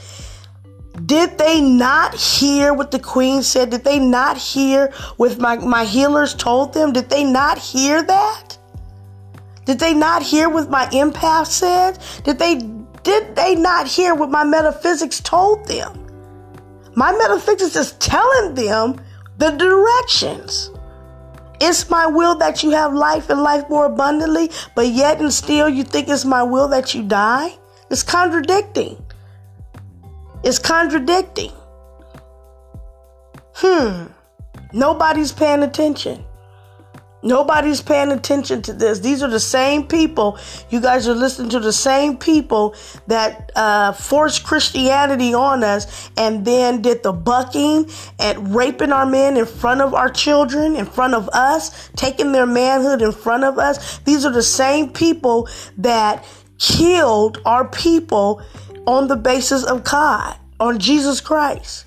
Did they not hear what the queen said? Did they not hear what my, my healers told them? Did they not hear that? Did they not hear what my empath said? Did they did they not hear what my metaphysics told them? My metaphysics is telling them the directions. It's my will that you have life and life more abundantly, but yet and still you think it's my will that you die? It's contradicting. It's contradicting. Hmm. Nobody's paying attention. Nobody's paying attention to this. These are the same people. You guys are listening to the same people that uh, forced Christianity on us and then did the bucking and raping our men in front of our children, in front of us, taking their manhood in front of us. These are the same people that killed our people on the basis of God, on Jesus Christ.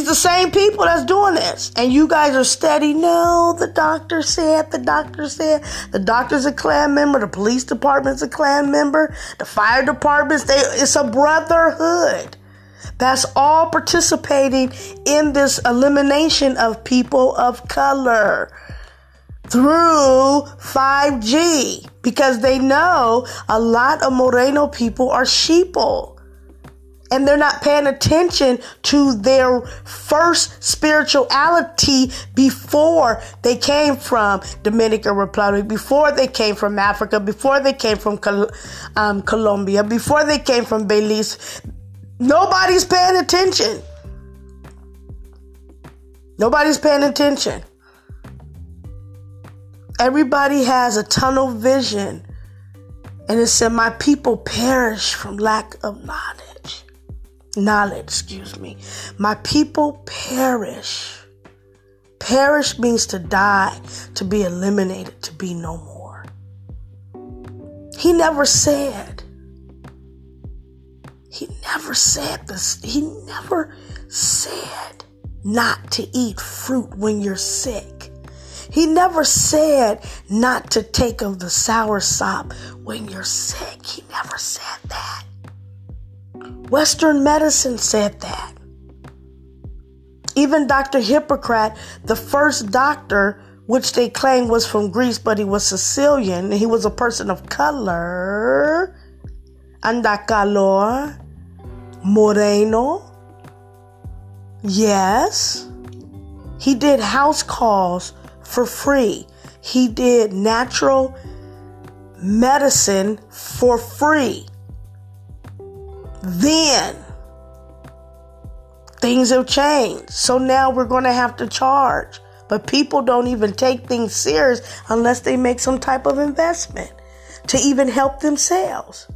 Are the same people that's doing this. And you guys are steady. No, the doctor said, the doctor said, the doctor's a Klan member, the police department's a Klan member, the fire department's, they, it's a brotherhood. That's all participating in this elimination of people of color. through 5G because they know a lot of Moreno people are sheeple and they're not paying attention to their first spirituality before they came from Dominican Republic, before they came from Africa, before they came from Col- um, Colombia, before they came from Belize. Nobody's paying attention. Nobody's paying attention. Everybody has a tunnel vision. And it said, My people perish from lack of knowledge. Knowledge, excuse me. My people perish. Perish means to die, to be eliminated, to be no more. He never said, he never said this, he never said not to eat fruit when you're sick. He never said not to take of the sour sop when you're sick. He never said that. Western medicine said that. Even Dr. Hippocrates, the first doctor, which they claim was from Greece, but he was Sicilian, he was a person of color, andacalor, moreno. Yes. He did house calls for free. He did natural medicine for free. Then things have changed. So now we're going to have to charge. But people don't even take things serious unless they make some type of investment to even help themselves.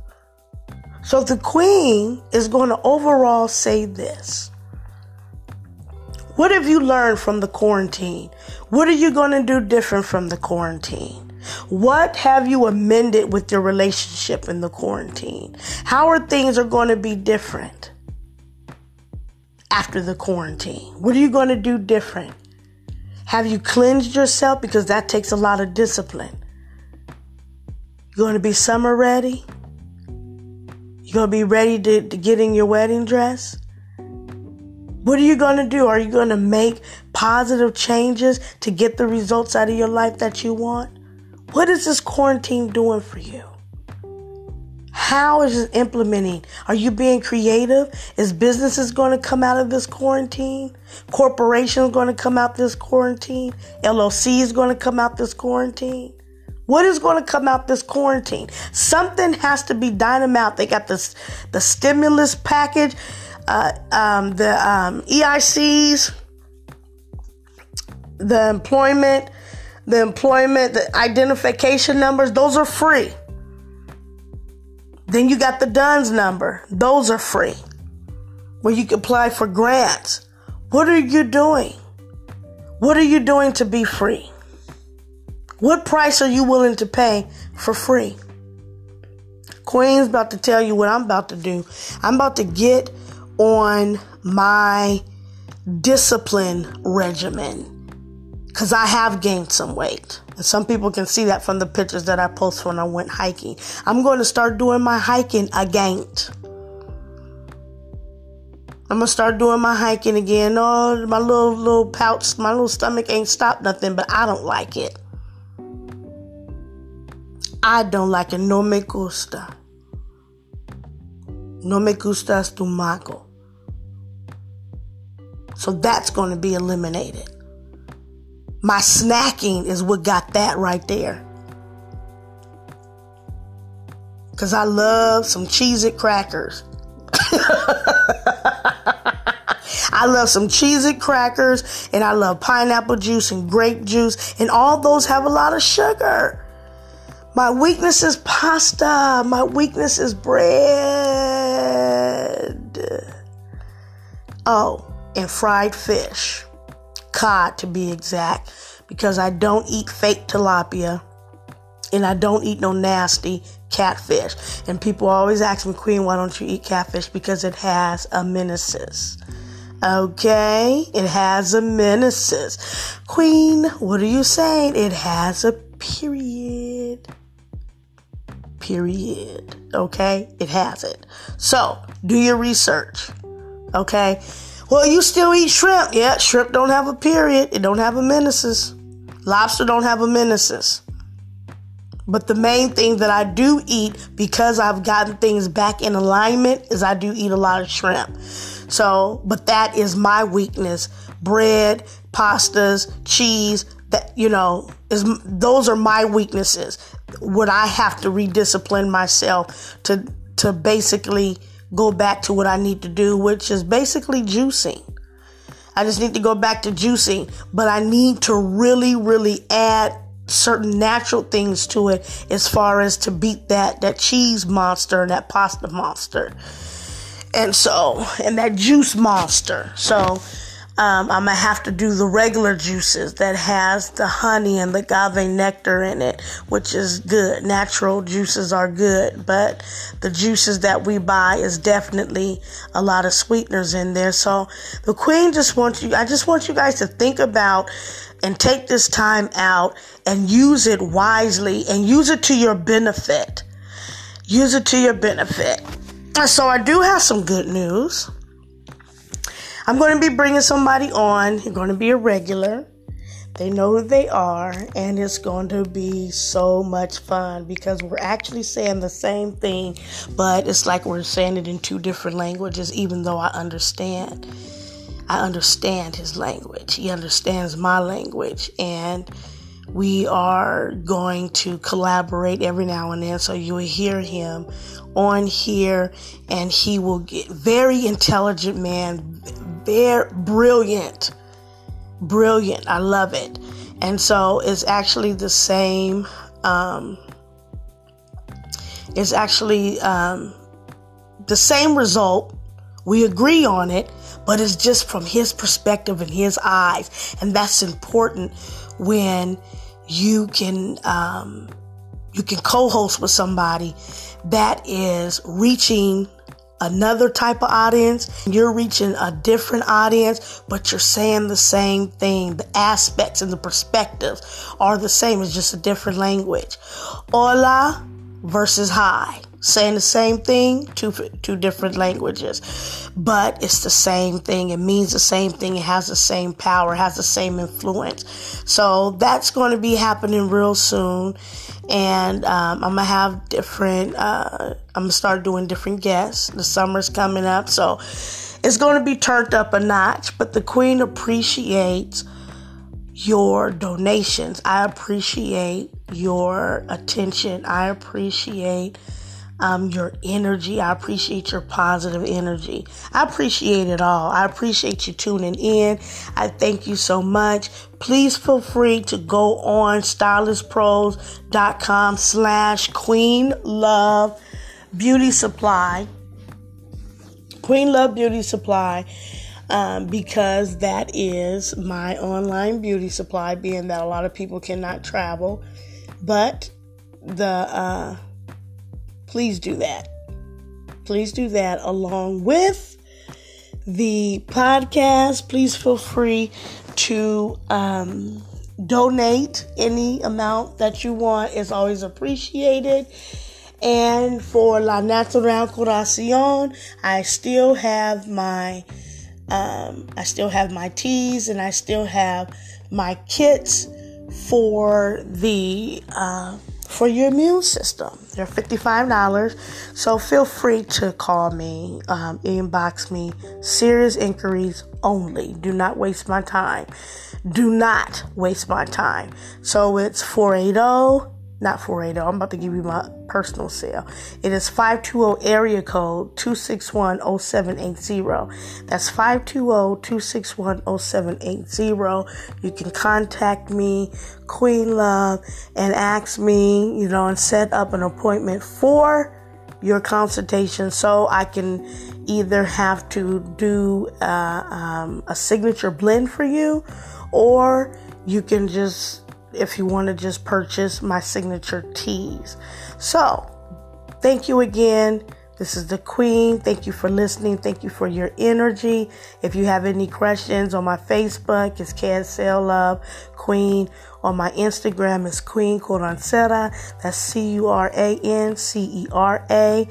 So the queen is going to overall say this. What have you learned from the quarantine? What are you going to do different from the quarantine? What have you amended with your relationship in the quarantine? How are things are going to be different after the quarantine? What are you going to do different? Have you cleansed yourself because that takes a lot of discipline? You going to be summer ready? You going to be ready to, to get in your wedding dress? What are you going to do? Are you going to make positive changes to get the results out of your life that you want? What is this quarantine doing for you? How is it implementing? Are you being creative? Is businesses going to come out of this quarantine? Corporations going to come out this quarantine? LLC is going to come out this quarantine? What is going to come out this quarantine? Something has to be dynamite. They got this the stimulus package uh, um, the um, EICs, the employment, the employment, the identification numbers, those are free. Then you got the DUNS number, those are free, where you can apply for grants. What are you doing? What are you doing to be free? What price are you willing to pay for free? Queen's about to tell you what I'm about to do. I'm about to get on my discipline regimen because I have gained some weight. And some people can see that from the pictures that I post when I went hiking. I'm going to start doing my hiking again. I'm gonna start doing my hiking again. Oh, my little little pouch, my little stomach ain't stopped nothing, but I don't like it. I don't like it. No me gusta. No me gusta estómago. So that's going to be eliminated. My snacking is what got that right there. Because I love some Cheez It crackers. I love some Cheez It crackers and I love pineapple juice and grape juice, and all those have a lot of sugar. My weakness is pasta. My weakness is bread. Oh, and fried fish, cod to be exact, because I don't eat fake tilapia and I don't eat no nasty catfish. And people always ask me, Queen, why don't you eat catfish? Because it has a menaces. Okay, it has a menaces. Queen, what are you saying? It has a period. Period. Okay, it has it. So do your research. Okay. Well, you still eat shrimp. Yeah, shrimp don't have a period. It don't have a menaces. Lobster don't have amenities. But the main thing that I do eat because I've gotten things back in alignment is I do eat a lot of shrimp. So, but that is my weakness. Bread, pastas, cheese, that you know, is those are my weaknesses. Would I have to rediscipline myself to to basically go back to what I need to do, which is basically juicing. I just need to go back to juicing, but I need to really, really add certain natural things to it as far as to beat that that cheese monster, and that pasta monster. And so, and that juice monster. So, um, I'm gonna have to do the regular juices that has the honey and the agave nectar in it, which is good. Natural juices are good, but the juices that we buy is definitely a lot of sweeteners in there. So the queen just wants you, I just want you guys to think about and take this time out and use it wisely and use it to your benefit. Use it to your benefit. So I do have some good news. I'm going to be bringing somebody on. You're going to be a regular. They know who they are, and it's going to be so much fun because we're actually saying the same thing, but it's like we're saying it in two different languages, even though I understand. I understand his language. He understands my language, and we are going to collaborate every now and then. So you'll hear him on here, and he will get very intelligent man, very brilliant, brilliant. I love it. And so it's actually the same. Um, it's actually um, the same result. We agree on it, but it's just from his perspective and his eyes, and that's important when you can um, you can co-host with somebody that is reaching another type of audience. You're reaching a different audience, but you're saying the same thing. The aspects and the perspectives are the same. It's just a different language. Hola versus hi. Saying the same thing, two, two different languages. But it's the same thing. It means the same thing. It has the same power, has the same influence. So that's going to be happening real soon and um, I'm gonna have different. Uh, I'm gonna start doing different guests. The summer's coming up, so it's gonna be turned up a notch. But the Queen appreciates your donations. I appreciate your attention. I appreciate um, your energy. I appreciate your positive energy. I appreciate it all. I appreciate you tuning in. I thank you so much. Please feel free to go on stylistpros.com slash queen love beauty supply. Queen Love Beauty Supply. Um, because that is my online beauty supply, being that a lot of people cannot travel. But the uh, please do that. Please do that along with the podcast. Please feel free to um, donate any amount that you want. It's always appreciated. And for La Natural Curacion, I still have my um, I still have my teas and I still have my kits for the uh, for your immune system. They're $55. So feel free to call me, um, inbox me. Serious inquiries only. Do not waste my time. Do not waste my time. So it's 480 not 480. I'm about to give you my personal cell. It is 520 area code 261 0780. That's 520 261 0780. You can contact me, Queen Love, and ask me, you know, and set up an appointment for your consultation so I can either have to do uh, um, a signature blend for you or you can just if you want to just purchase my signature teas. So, thank you again. This is the Queen. Thank you for listening. Thank you for your energy. If you have any questions on my Facebook, it's KSL Love Queen. On my Instagram, it's Queen Curancera. That's C U R A N C E R A.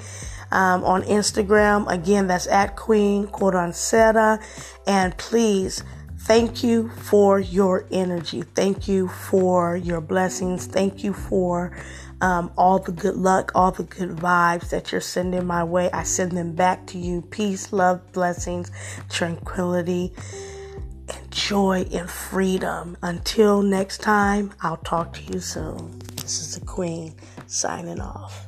Um, on Instagram, again, that's at Queen Curancera. And please Thank you for your energy. Thank you for your blessings. Thank you for um, all the good luck, all the good vibes that you're sending my way. I send them back to you. Peace, love, blessings, tranquility, and joy and freedom. Until next time, I'll talk to you soon. This is the Queen signing off.